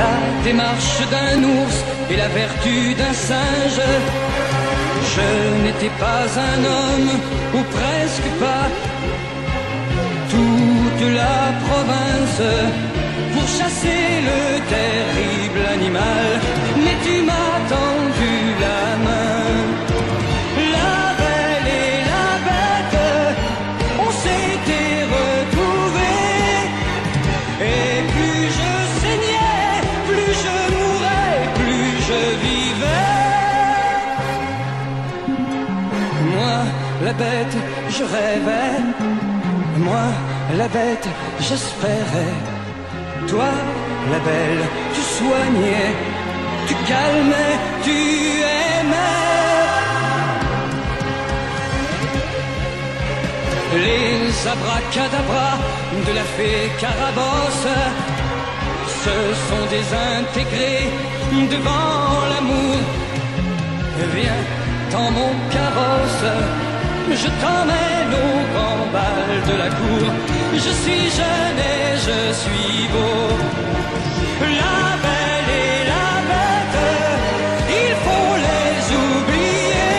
La démarche d'un ours et la vertu d'un singe. Je n'étais pas un homme, ou presque pas. Toute la province pour chasser le terrible animal. Mais tu m'as tendu la main. La belle et la bête, on s'était retrouvés. Et plus je saignais, plus je mourais, plus je vivais. Moi, la bête, je rêvais. Moi, la bête, j'espérais. Toi, la belle, tu soignais, tu calmais, tu aimais. Les abracadabras de la fée Carabosse se sont désintégrés devant l'amour. Viens dans mon carrosse, je t'emmène au grand bal de la cour. Je suis jeune et je suis beau. La belle et la bête, il faut les oublier.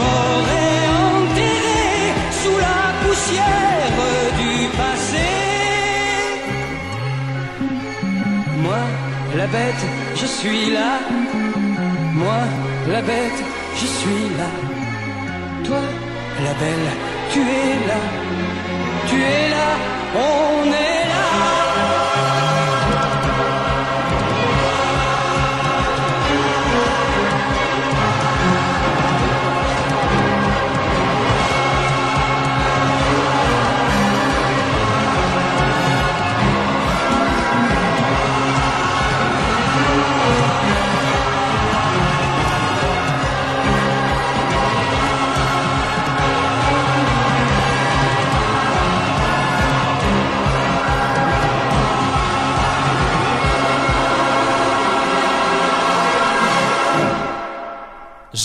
Mort et enterré sous la poussière du passé. Moi, la bête, je suis là. Moi, la bête, je suis là. La belle, tu es là. Tu es là, on est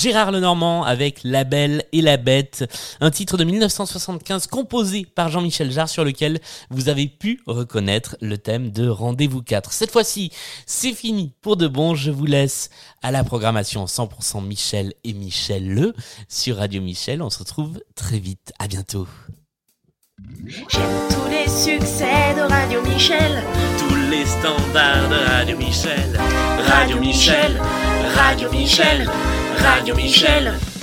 Gérard Lenormand avec La Belle et la Bête, un titre de 1975 composé par Jean-Michel Jarre sur lequel vous avez pu reconnaître le thème de Rendez-vous 4. Cette fois-ci, c'est fini pour de bon, je vous laisse à la programmation 100% Michel et Michel Le sur Radio Michel. On se retrouve très vite, à bientôt. J'aime tous les succès de Radio Michel. Tous les standards de Radio Michel, Radio Michel, Radio Michel, Radio Michel.